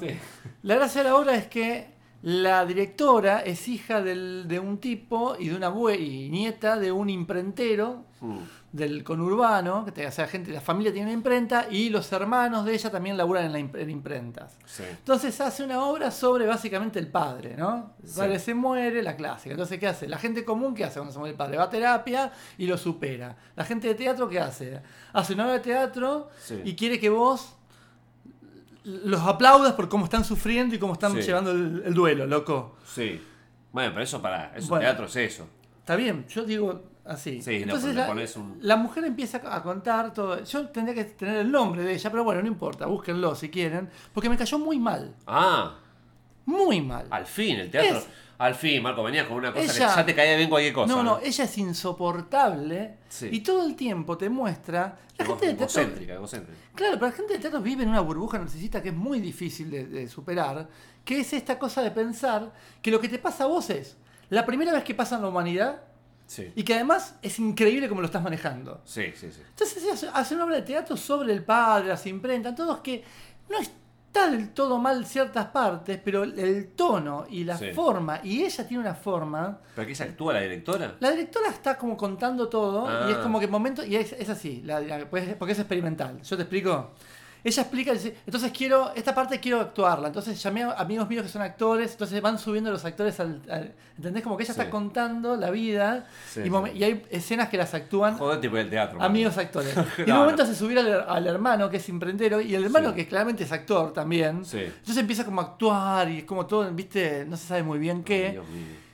La gracia de la obra es que la directora es hija del- de un tipo y de una abue- y nieta de un imprentero Mm. Del conurbano, que te- o sea, gente, la familia tiene una imprenta y los hermanos de ella también laburan en, la imp- en imprentas. Sí. Entonces hace una obra sobre básicamente el padre, ¿no? El Sí. padre se muere, la clásica. Entonces, ¿qué hace? La gente común, ¿qué hace cuando se muere el padre? Va a terapia y lo supera. La gente de teatro, ¿qué hace? Hace una obra de teatro Sí. y quiere que vos los aplaudas por cómo están sufriendo y cómo están llevando el, el duelo, loco. Sí. Bueno, pero eso para. Eso Bueno. teatro es eso. Está bien, yo digo así. Sí, Entonces le la, pones un- la mujer empieza a contar todo. Yo tendría que tener el nombre de ella, pero bueno, no importa, búsquenlo si quieren. Porque me cayó muy mal. Ah, Muy mal. al fin, el teatro. Es- Al fin, Marco, venías con una cosa Ella- que ya te caía bien cualquier cosa. no, no, ella es insoportable Sí. y todo el tiempo te muestra. La gente de teatro. egocéntrica, egocéntrica. Claro, pero la gente de teatro vive en una burbuja narcisista que es muy difícil de, de superar, que es esta cosa de pensar que lo que te pasa a vos es la primera vez que pasa en la humanidad Sí. y que además es increíble como lo estás manejando. Sí, sí, sí. Entonces hace- una obra de teatro sobre el padre, las imprentas, todos que no está del todo mal ciertas partes, pero el- tono y la Sí. forma, y ella tiene una forma ¿Pero aquí se actúa la directora? la directora está como contando todo y es Ah. como que momento y es, es así, la- la- pues, porque es experimental. Yo te explico. Ella explica, dice, entonces quiero, esta parte quiero actuarla. Entonces llamé a amigos míos que son actores, entonces van subiendo los actores al. al- ¿Entendés? Como que ella Sí. está contando la vida Sí, y, sí. y hay escenas que las actúan Joder, tipo del teatro. amigos actores. Y en un momento hace subir al, al hermano que es imprendero y el hermano que claramente es actor también. Sí. Entonces empieza como a actuar y es como todo, viste, no se sabe muy bien qué. Ay, Dios mío.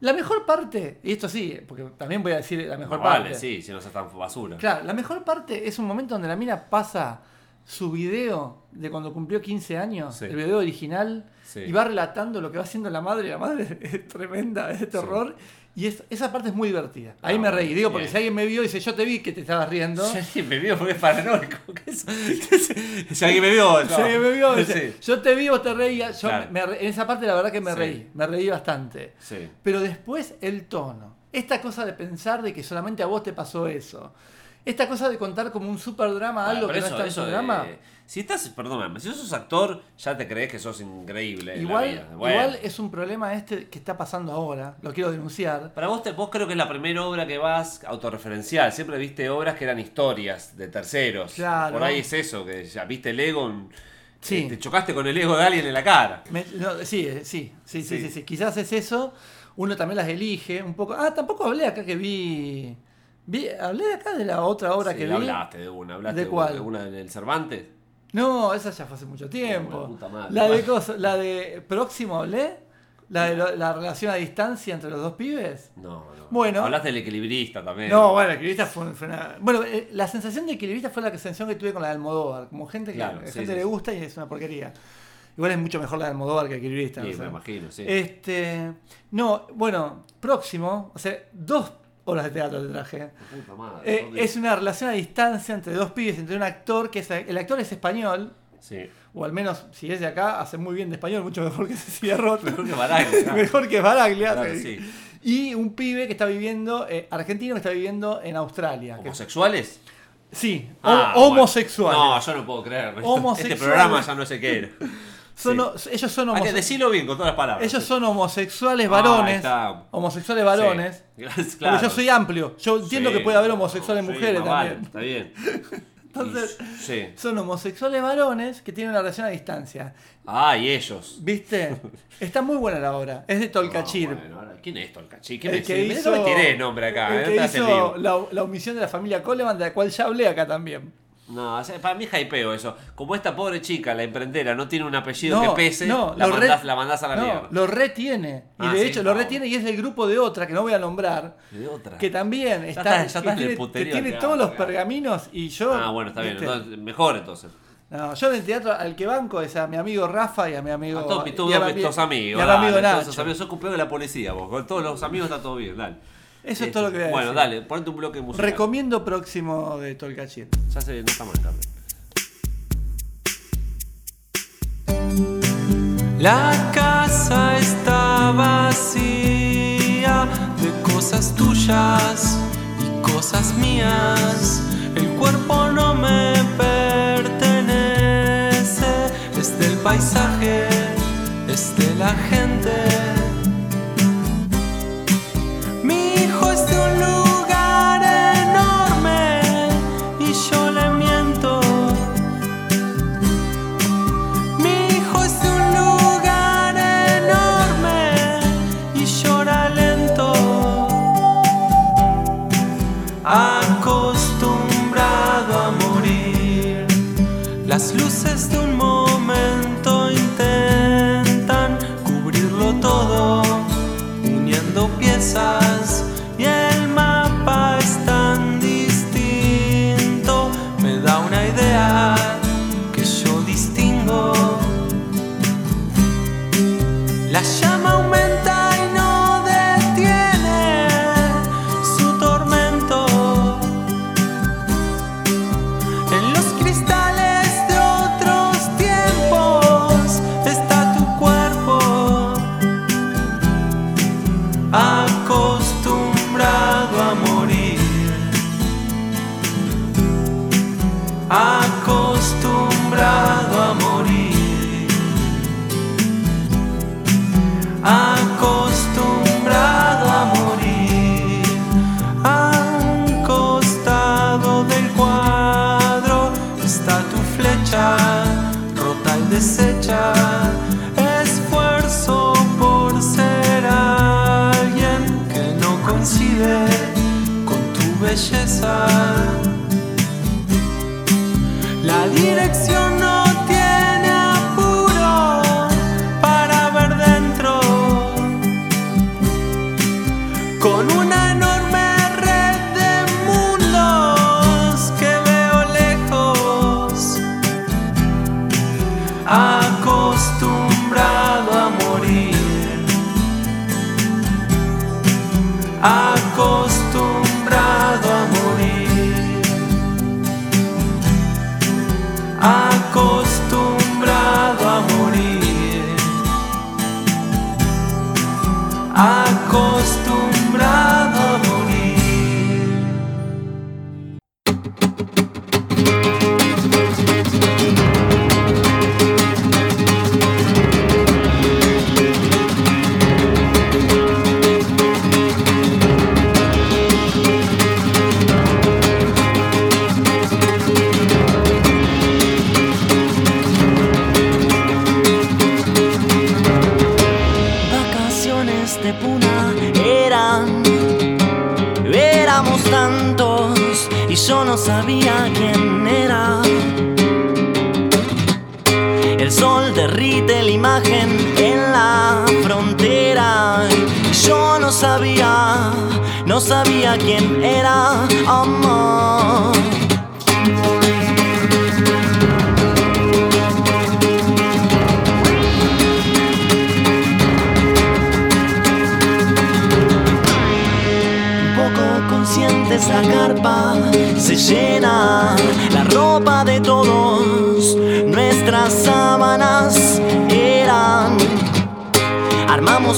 La mejor parte, y esto sí, porque también voy a decir la mejor No, parte. Vale, sí, si no se tan basura. Claro, la mejor parte es un momento donde la mina pasa su video de cuando cumplió 15 años, Sí. el video original, Sí. y va relatando lo que va haciendo la madre. La madre es tremenda, es de terror. Y es, esa parte es muy divertida. Ahí Ah, me reí. Digo, porque bien. si alguien me vio y dice, yo te vi que te estabas riendo. Sí, me vio porque es paranoico. Si alguien me vio. Si alguien me vio, dice, Sí. yo te vi, vos te reías. Yo Claro. me en esa parte la verdad que me reí. Me reí bastante. Pero después el tono. Esta cosa de pensar de que solamente a vos te pasó eso. Esta cosa de contar como un super drama algo que eso, no está eso en de- su drama. Si estás, perdóname, si sos actor, ya te crees que sos increíble. en la Igual, vida. Bueno. igual es un problema este que está pasando ahora. Lo quiero denunciar. Para vos, te, vos creo que es la primera obra que vas autorreferencial. Siempre viste obras que eran historias de terceros. Claro. Por ahí es eso, que ya viste el ego. en- Sí. eh, te chocaste con el ego de alguien en la cara. Me- no, sí, eh, sí, sí, sí, Sí. sí, sí. Quizás es eso. Uno también las elige un poco. Ah, tampoco hablé acá que vi. Vi hablé acá de la otra obra Sí, que vi. hablaste de una, hablaste ¿De cuál? de una del Cervantes. No, esa ya fue hace mucho tiempo. la puta madre. La de cosa- la de próximo hablé. La de lo- la relación a distancia entre los dos pibes. No, no. Bueno. Hablaste del equilibrista también. No, bueno, equilibrista fue, fue una. Bueno, eh, la sensación de equilibrista fue la sensación que tuve con la de Almodóvar. Como gente que Claro, a sí, gente sí, le gusta y es una porquería. Igual es mucho mejor la de Almodóvar que equilibrista. Sí, no sé. me imagino, sí. Este. No, bueno, próximo. O sea, dos horas de teatro te traje. Puta madre, Eh, es una relación a distancia entre dos pibes, entre un actor que es. El actor es español. Sí. O al menos, si es de acá, hace muy bien de español, mucho mejor que Cecilia Roth. Mejor que Baraglia, mejor que Baraglia. Claro, sí. sí. Y un pibe que está viviendo, eh, argentino que está viviendo en Australia. que- ¿Homosexuales? sí, Ah, bueno. homosexuales. No, yo no puedo creer. Homosexuales. Este programa ya no sé qué era. Son o- ellos son homosexuales. decirlo bien con todas las palabras. Ellos son homosexuales Ah, varones. está. homosexuales varones. Porque Claro. yo soy amplio. Yo entiendo que puede haber homosexuales mujeres más vale, también. Está bien. Entonces, Sí. son homosexuales varones que tienen una relación a distancia. Ah, y ellos. ¿Viste? Está muy buena la obra. Es de Tolcachir. No, bueno, ¿Quién es Tolcachir? ¿Qué el que hizo, no me tiré nombre acá. el eh, que hizo la, la omisión de la familia Coleman, de la cual ya hablé acá también. No, para mí es hypeo eso. Como esta pobre chica, la emprendera, no tiene un apellido No, que pese, no, la, mandás, re- la mandás a la no, mierda. Lo retiene. Y Ah, de ¿sí? hecho lo retiene y es del grupo de otra, que no voy a nombrar. De otra. Que también está, ya estás en el tiene, puterío que tiene todos los pergaminos y yo. Ah, bueno, está bien. ¿viste? entonces, mejor entonces. No, yo en el teatro al que banco es a mi amigo Rafa y a mi amigo. A todos estos amigos. Y a mi amigo todos Nacho. Sos cumpleaños de la policía, vos. Con todos los amigos está todo bien, dale. Eso es todo lo que voy a Bueno, decir. dale, ponete un bloque musical. Recomiendo próximo de Tolcachir. Ya se no está mal, Carmen. La casa está vacía de cosas tuyas y cosas mías. El cuerpo no me pertenece, es del paisaje, es de la gente. Las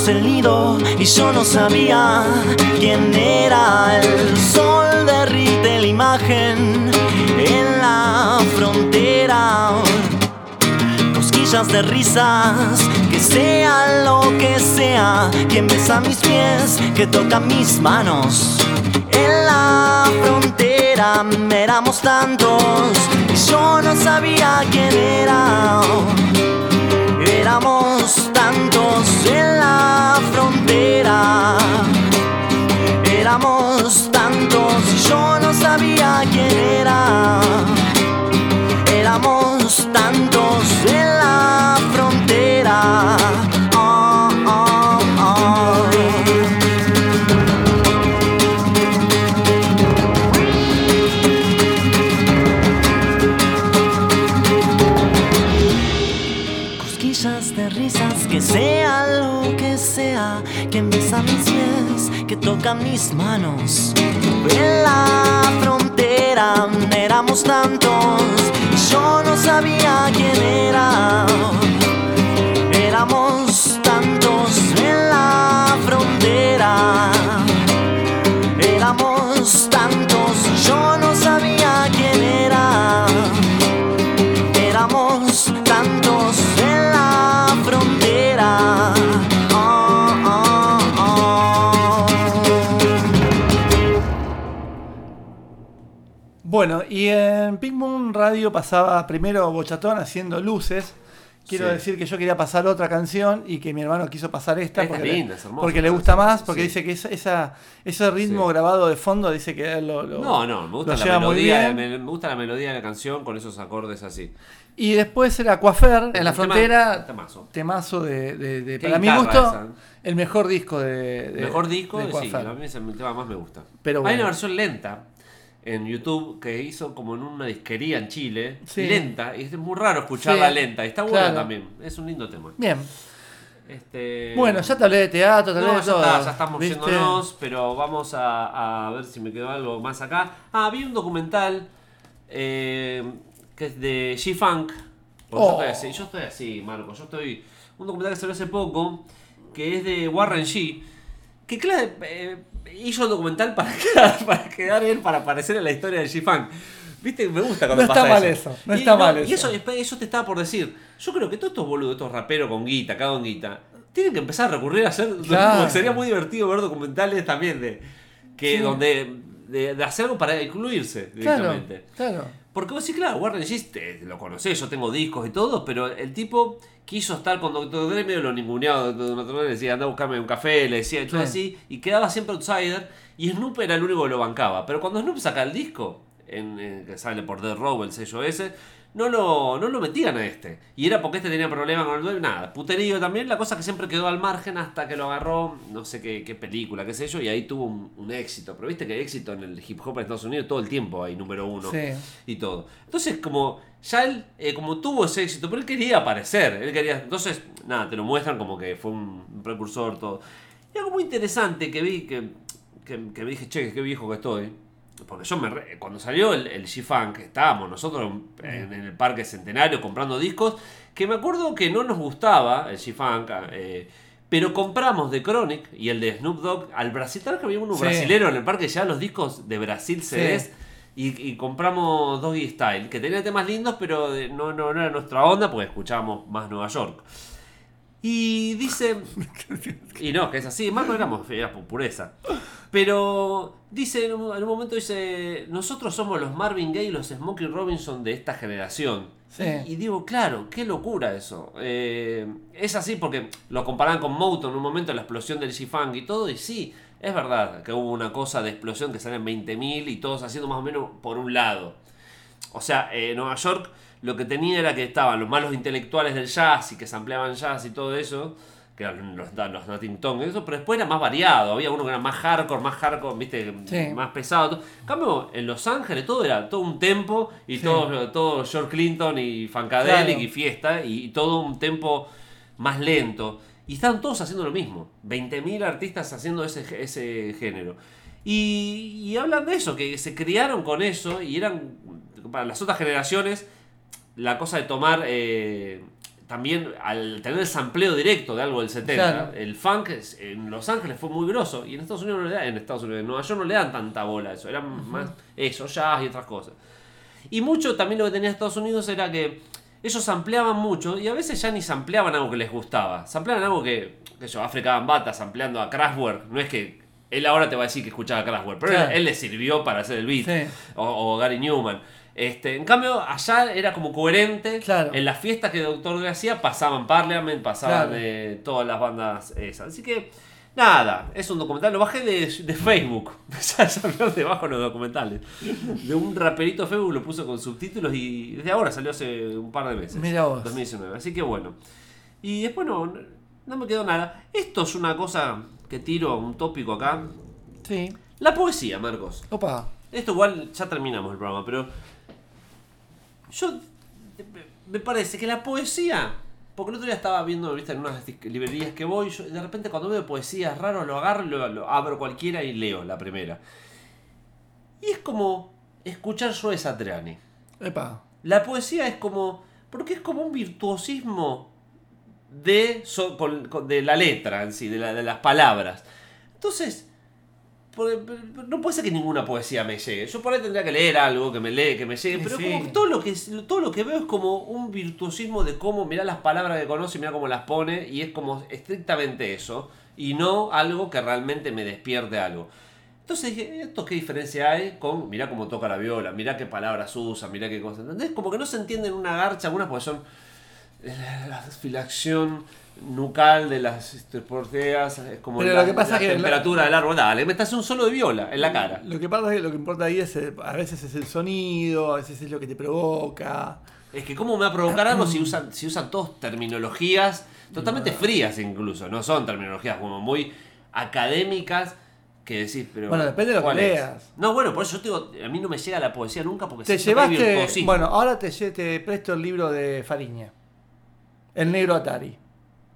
El nido y yo no sabía quién era. El sol derrite la imagen en la frontera cosquillas de risas, que sea lo que sea, quien besa mis pies, que toca mis manos en la frontera éramos tantos y yo no sabía quién era. Éramos tantos en la frontera. Éramos tantos y yo no sabía quién era. Éramos tantos en la frontera. Que besa mis pies, que toca mis manos. En la frontera éramos tantos y yo no sabía quién era. Bueno, y en Pink Moon Radio pasaba primero Bochatón haciendo luces. Quiero Sí. decir que yo quería pasar otra canción y que mi hermano quiso pasar esta, Esta es porque, linda, le, es hermosa porque le esta gusta más, porque sí. dice que esa, esa- ese ritmo Sí. grabado de fondo dice que lo, lo- No, no, me gusta la melodía, me, me gusta la melodía de la canción con esos acordes así. Y después era Coafer en la tema- frontera. temazo. Temazo de, de- para mi gusto, esa. el mejor disco de. de- Mejor disco, de sí, a mí es el tema más me gusta. Pero Hay una versión lenta en YouTube que hizo como en una disquería en Chile, Sí. lenta, y es muy raro escucharla Sí, lenta, y está buena claro. también, es un lindo tema. Bien. Este... Bueno, ya te hablé de teatro, te hablé No, de ya todo. está, ya estamos ¿viste? yéndonos, pero vamos a, a ver si me quedó algo más acá. Ah, vi un documental eh, que es de G-Funk. Porque Oh. Yo, estoy así, yo estoy así, Marco. Yo estoy. Un documental que salió hace poco, que es de Warren G. Que claro, eh, hizo el documental para quedar, para quedar él, para aparecer en la historia de G-Funk. Viste, me gusta cuando No pasa está mal eso. eso, no Y está mal Y eso. eso, eso te estaba por decir. Yo creo que todos estos boludos, estos raperos con guita, cada con guita, tienen que empezar a recurrir a hacer. Claro. Sería muy divertido ver documentales también de. que Sí. donde. De, de hacer algo para incluirse Claro, directamente. claro. Porque vos sí, claro, Warren G te- lo conocés, yo tengo discos y todo, pero el tipo quiso estar con Dr. Dre medio lo ninguneado. Dr. Dre le decía, anda a buscarme un café, le decía y todo Sí. así, y quedaba siempre outsider. Y Snoop era el único que lo bancaba. Pero cuando Snoop saca el disco, en, en- que sale por Dead Row, el sello ese, no lo, no lo metían a este. Y era porque este tenía problemas con el dueño, nada. Puterío también, la cosa que siempre quedó al margen hasta que lo agarró, no sé qué, qué película, qué sé yo, y ahí tuvo un, un éxito. Pero viste que éxito en el hip hop en Estados Unidos todo el tiempo hay número uno Sí. y todo. Entonces, como ya él, eh, como tuvo ese éxito, pero él quería aparecer, él quería, entonces, nada, te lo muestran como que fue un, un precursor, todo. Y algo muy interesante que vi, que, que, que me dije, che, qué viejo que estoy. Porque yo me re- cuando salió el, el G-Funk, estábamos nosotros en, en el Parque Centenario comprando discos, que me acuerdo que no nos gustaba el G-Funk, eh, pero compramos de Chronic y el de Snoop Dogg al Brasil, tal vez que había uno Sí. brasilero en el parque, ya los discos de Brasil CDs, y, y compramos Doggy Style, que tenía temas lindos, pero de- no, no, no era nuestra onda porque escuchábamos más Nueva York. Y dice. Y no, que es así, no éramos, era pureza. Pero dice, en un, en un momento dice, nosotros somos los Marvin Gaye y los Smokey Robinson de esta generación. Sí. Y, y digo, claro, qué locura eso. Eh, es así porque lo comparan con Motown en un momento, la explosión del G-Funk y todo, y sí, es verdad que hubo una cosa de explosión que salen 20.000 y todos haciendo más o menos por un lado. O sea, eh, Nueva York lo que tenía era que estaban los malos intelectuales del jazz y que sampleaban jazz y todo eso, que eran los, los Notting Tongue, eso, pero después era más variado, había uno que era más hardcore, más hardcore, viste, Sí. más pesado. todo. En cambio, en Los Ángeles todo era todo un tempo y Sí. todo, todo George Clinton y Funkadelic Claro. y fiesta y todo un tempo más lento. Y estaban todos haciendo lo mismo. 20.000 artistas haciendo ese, ese género. Y, y hablan de eso, que se criaron con eso y eran, para las otras generaciones, la cosa de tomar eh, también al tener el sampleo directo de algo del 70. Claro. El funk en Los Ángeles fue muy grosso y en Estados Unidos no le dan, en Estados Unidos, en Nueva York no le dan tanta bola a eso, eran más eso, jazz y otras cosas. Y mucho también lo que tenía Estados Unidos era que ellos sampleaban mucho y a veces ya ni sampleaban algo que les gustaba. Sampleaban algo que, que yo, Africa Bambata sampleando a Kraftwerk. No es que Él ahora te va a decir que escuchaba Kraftwerk, pero Claro. él, él le sirvió para hacer el beat. Sí. O, o Gary Newman. Este, en cambio, allá era como coherente. Claro. En las fiestas que Doctor Dre hacía pasaban Parliament, pasaban Claro. eh, todas las bandas esas. Así que, nada, es un documental. Lo bajé de, de Facebook. debajo los documentales. De un raperito de Facebook lo puso con subtítulos y desde ahora salió hace un par de meses. Mira vos. 2019. Así que bueno. Y después no, no- no me quedó nada. Esto es una cosa que tiro, un tópico acá. Sí. La poesía, Marcos. Opa. Esto igual ya terminamos el programa, pero yo me parece que la poesía, porque el otro día estaba viendo ¿viste, en unas librerías que voy, yo de repente cuando veo poesía raro lo agarro, lo, lo abro cualquiera y leo la primera. Y es como escuchar Joe Satriani. Epa. La poesía es como. Porque es como un virtuosismo de, so- con- con- de la letra en sí, de, la- de las palabras. Entonces, no puede ser que ninguna poesía me llegue. Yo por ahí tendría que leer algo que me lee, que me llegue, pero sí. como que todo lo que todo lo que veo es como un virtuosismo de cómo mirá las palabras que conoce y mirá cómo las pone, y es como estrictamente eso, y no algo que realmente me despierte algo. Entonces dije, ¿esto qué diferencia hay con, mirá cómo toca la viola, mirá qué palabras usa, mirá qué cosas? ¿Entendés? Como que no se entienden una garcha, algunas porque son eh, la filación nucal de las este, porteas, es como Pero la, lo que pasa la es que la- temperatura del árbol. Dale, me estás un solo de viola en la cara. Lo que pasa es que lo que importa ahí es, eh, a veces es el sonido, a veces es lo que te provoca. Es que cómo me va a provocar algo si usan, si usan todos terminologías totalmente frías incluso, no son terminologías como muy académicas que decís, pero... Bueno, depende de lo que leas. No, bueno, por eso yo te digo, a mí no me llega la poesía nunca porque Te llevaste. Bueno, ahora te, te presto el libro de Fariña. El negro Atari.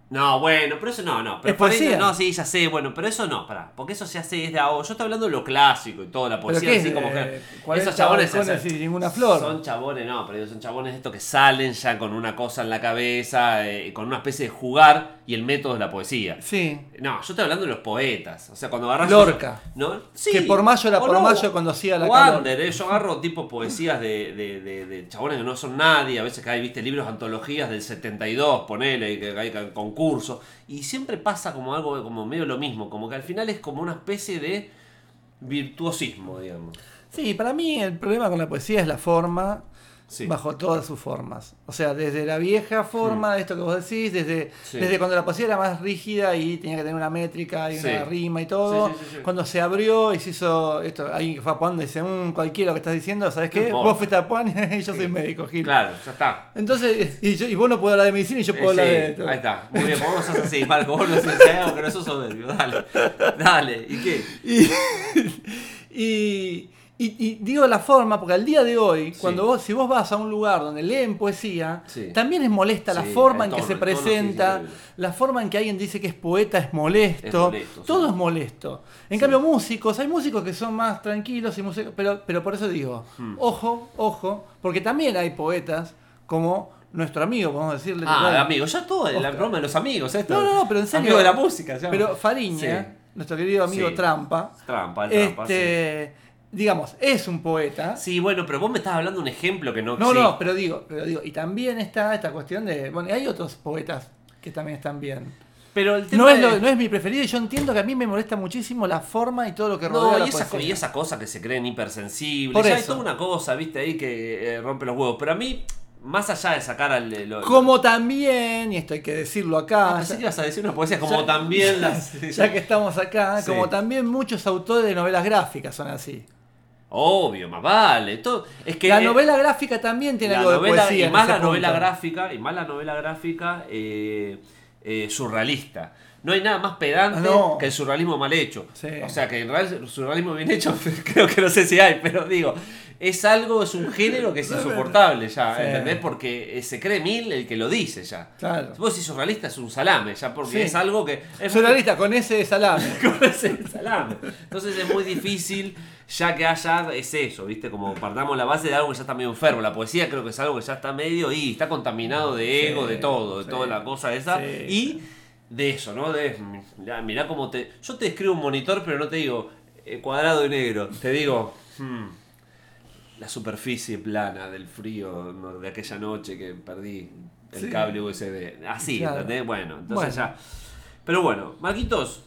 No, bueno, pero eso no, no. Pero ¿Es poesía? ahí- No, sí, ya sé, bueno, pero eso no, pará. Porque eso se hace desde ahora. Yo estoy hablando de lo clásico y toda la ¿Pero poesía así es? como Eh, que. 40 Esos chabones se hacen- ninguna flor. Son chabones, no, pero son chabones estos que salen ya con una cosa en la cabeza, eh, con una especie de jugar y el método es la poesía. Sí. No, yo estoy hablando de los poetas. O sea, cuando agarras. Lorca. ¿no? Sí, Que por mayo era por no, mayo cuando hacía la Wander, eh, yo agarro tipo poesías de, de, de- de chabones que no son nadie, a veces que hay, viste, libros, antologías del 72, ponele, que hay concursos, y siempre pasa como algo como medio lo mismo, como que al final es como una especie de virtuosismo, digamos. Sí, para mí el problema con la poesía es la forma, Sí. bajo todas sus formas. O sea, desde la vieja forma, de esto que vos decís, desde, Sí. desde cuando la poesía era más rígida y tenía que tener una métrica y una rima y todo. Cuando se abrió y se hizo esto, alguien que fue a Puan dice, "Mm, cualquiera lo que estás diciendo, ¿sabes qué? Vos fuiste a Puan y yo soy médico, Gil. Claro, ya está. Entonces, y, yo- y vos no podés hablar de medicina y yo puedo Eh, hablar sí, de esto. ahí está. Muy bien, vos no sos así, Marco, vos no sos así, no sos soberbio. Dale, dale. ¿Y qué? Y, y, y- y digo la forma, porque al día de hoy, cuando vos, si vos vas a un lugar donde leen poesía, Sí. también es molesta la Sí, forma el en que se el sí presenta, la forma en que alguien dice que es poeta es molesto, Es molesto, sí. todo es molesto. En cambio, músicos, hay músicos que son más tranquilos, y músicos, pero, pero por eso digo, Hmm. ojo, ojo, porque también hay poetas como nuestro amigo, podemos decirle. Ah, bueno, amigo, ya todo, el broma de los amigos, esto. No, no, no, pero en serio. Amigo de la música, se llama. Pero Fariña, Sí. nuestro querido amigo Sí. Trampa, Trampa, el trampa, este, digamos, es un poeta. Sí, bueno, pero vos me estás hablando de un ejemplo que no No, sí. no, pero digo, pero digo, y también está esta cuestión de, bueno, y hay otros poetas que también están bien. Pero el tema No es, de- no es mi preferido y yo entiendo que a mí me molesta muchísimo la forma y todo lo que rodea No, la y esa, co- poesía. y esa cosa que se creen hipersensibles. Por hay toda una cosa, viste, ahí que eh, rompe los huevos. Pero a mí, más allá de sacar al. eh, lo- Como también, y esto hay que decirlo acá, Ah, que ibas a decir una poesía como ya- también las. ya que estamos acá, Sí. como también muchos autores de novelas gráficas son así. Obvio, más vale. Todo, es que la eh, novela gráfica también tiene la algo de novela, poesía. y más la novela gráfica, y más la novela gráfica eh, eh, surrealista. No hay nada más pedante No. que el surrealismo mal hecho. Sí. O sea, que en realidad el surrealismo bien hecho, creo que no sé si hay, pero digo, es algo, es un género que es insoportable ya, Sí. ¿entendés? Porque se cree mil el que lo dice ya. Claro. Si vos decís surrealista es un salame ya, porque Sí. es algo que... Es Surrealista con ese salame. con ese salame. Entonces es muy difícil ya que haya, es eso, ¿viste? Como partamos la base de algo que ya está medio enfermo. La poesía creo que es algo que ya está medio y está contaminado de ego, Sí, de todo, de sí. toda la cosa esa. Sí. Y de eso, ¿no? De, mirá, mirá cómo te... Yo te escribo un monitor, pero no te digo eh, cuadrado y negro. Te digo... hmm, la superficie plana del frío de aquella noche que perdí el cable USB. Así, Claro. ¿entendés? Bueno, entonces Bueno. ya. Pero bueno, Marquitos,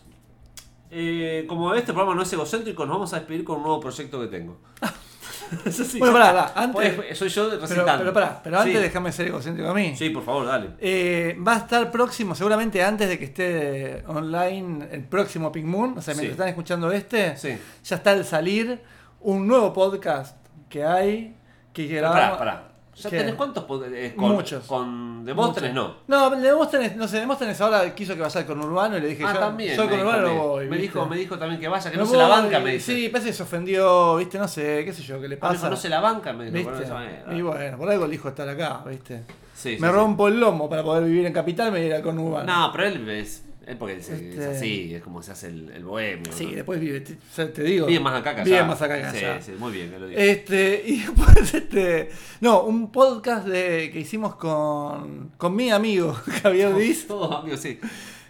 Eh, como este programa no es egocéntrico, nos vamos a despedir con un nuevo proyecto que tengo. Eso sí, Bueno, pará, pará, antes- Pues, soy yo Pero, recitando. pero pará, pero antes Sí. déjame ser egocéntrico a mí. Sí, por favor, dale. Eh, va a estar próximo, seguramente antes de que esté online el próximo Pink Moon, o sea, mientras Sí. están escuchando este, Sí. ya está al salir un nuevo podcast que hay que Pero grabamos. pará, pará. ¿Ya ¿Qué? tenés cuántos? eh, con, Muchos. Con Demóstenes no. No, Demóstenes, no sé, Demóstenes ahora quiso que vaya con Urbano y le dije, Ah, yo también. soy con Urbano, no voy. Me ¿viste? dijo, me dijo también que vaya, que No no, se la banca, me dice. Sí, parece que se ofendió, viste, no sé, qué sé yo, qué le Ah, me dijo, pasa. no se la banca, me dijo. Y bueno, por algo elijo estar acá, viste. Sí, me sí. rompo el lomo para poder vivir en Capital, me iré con Urbano. No, pero él es. Él porque es, es Este- así, es como se hace el, el bohemio. Sí, ¿no? después vive, te, te digo. Vive más acá que allá. Vive más acá que Sí, allá. sí, muy bien, lo digo. Este, y después, este, no, un podcast de, que hicimos con, con mi amigo Javier Diz, Todos amigos, sí.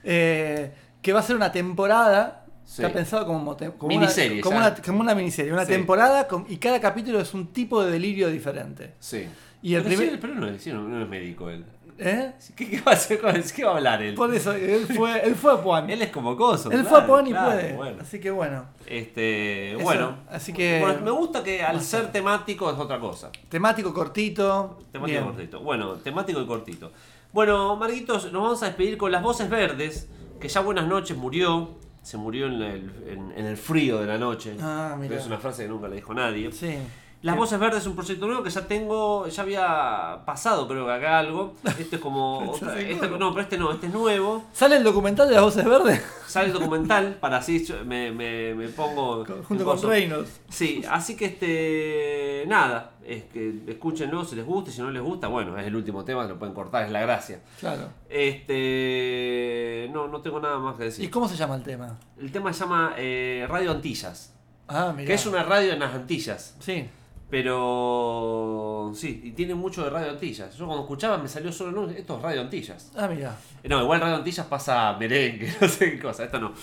eh, que va a ser una temporada. Sí. Está pensado como, como Miniserie, una, como, una, como una miniserie, una Sí. temporada con- y cada capítulo es un tipo de delirio diferente. Sí. Y el pero, primer- sí, pero es- no, no es médico él. ¿Eh? ¿Qué, qué va a hacer con ¿Qué va a hablar él? Por eso, él fue, él fue a Puan. Él es como coso. Él claro, fue a Puan y claro, puede. Bueno. Así que bueno. Este, Eso, bueno. así que- Bueno, me gusta que al ser temático es otra cosa. Temático cortito. Temático bien. cortito. Bueno, temático y cortito. Bueno, Marquitos, nos vamos a despedir con las voces verdes, que ya buenas noches murió. Se murió en el, en- en el frío de la noche. Ah, mirá. Es una frase que nunca le dijo nadie. Sí. Las Voces Verdes es un proyecto nuevo que ya tengo, ya había pasado creo que acá algo. Este es como... Este otra- este- no, pero este no, este es nuevo. ¿Sale el documental de las voces verdes? Sale el documental para así yo me, me, me pongo... Junto con. Reynolds. Sí, así que este... Nada, es que escúchenlo si les gusta, y si no les gusta, bueno, es el último tema, lo pueden cortar, es la gracia. Claro. Este... No, no tengo nada más que ¿Y decir. cómo se llama el tema? El tema se llama eh, Radio Antillas, Ah, mira. que es una radio en las Antillas. Sí. Pero sí, y tiene mucho de Radio Antillas. Yo cuando escuchaba me salió solo no, esto es Radio Antillas. Ah, mira. No, igual Radio Antillas pasa merengue, no sé qué cosa, esto no.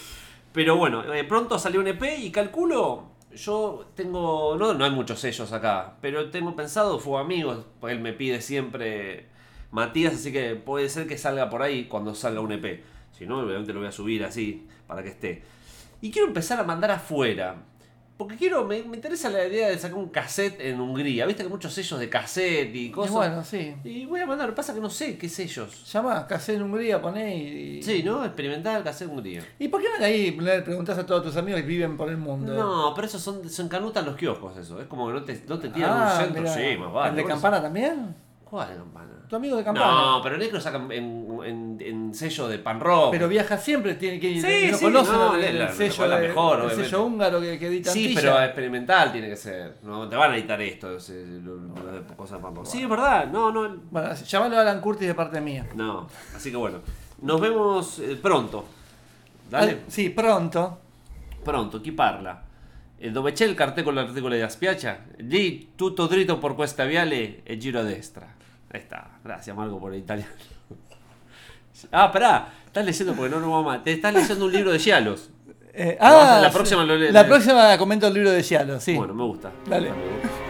Pero bueno, eh, pronto salió un EP y calculo, yo tengo, no, no hay muchos sellos acá, pero tengo pensado, fue amigos, pues él me pide siempre Matías, así que puede ser que salga por ahí cuando salga un EP. Si no, obviamente lo voy a subir así, para que esté. Y quiero empezar a mandar afuera. Porque quiero, me, me interesa la idea de sacar un cassette en Hungría. Viste que hay muchos sellos de cassette y Y cosas. bueno, sí. Y voy a mandar, pasa que no sé qué sellos. Llama, casé en Hungría, poné y. Sí, ¿no? Experimentar cassette Hungría. ¿Y por qué no ahí le preguntás a todos tus amigos que viven por el mundo? No, pero eso son, se encanutan los kioscos, eso. Es como que no te, no te tiran Ah, un centro, mirá. sí, más vale. ¿El de Campana también? ¿Cuál campana? Tu amigo de Campana. No, pero Necro sacan en, en, en sello de pan rock. Pero viaja siempre, tiene que Sí, no sí, conoce no, el, el sello, la de- mejor, el sello húngaro que, que edita Sí, Antilla. pero experimental tiene que ser. No te van a editar esto, lo- lo de cosas pan rock. Sí, es verdad. No, no. Bueno, llamalo a Alan Curtis de parte mía. No. Así que bueno. Nos vemos eh, pronto. Dale. Al- sí, pronto. Pronto, chi parla? Dove c'è il cartello con l'articolo della spiaggia, lì tutto dritto por questa viale e giro a destra. Ahí está. Gracias, Marco, por el italiano. Ah, pará. Estás leyendo porque no nos vamos a... Te estás leyendo un libro de Gialos. Eh, ah, la próxima lo La le- próxima comento el libro de Giallo, sí. Bueno, me gusta. Dale. Me gusta.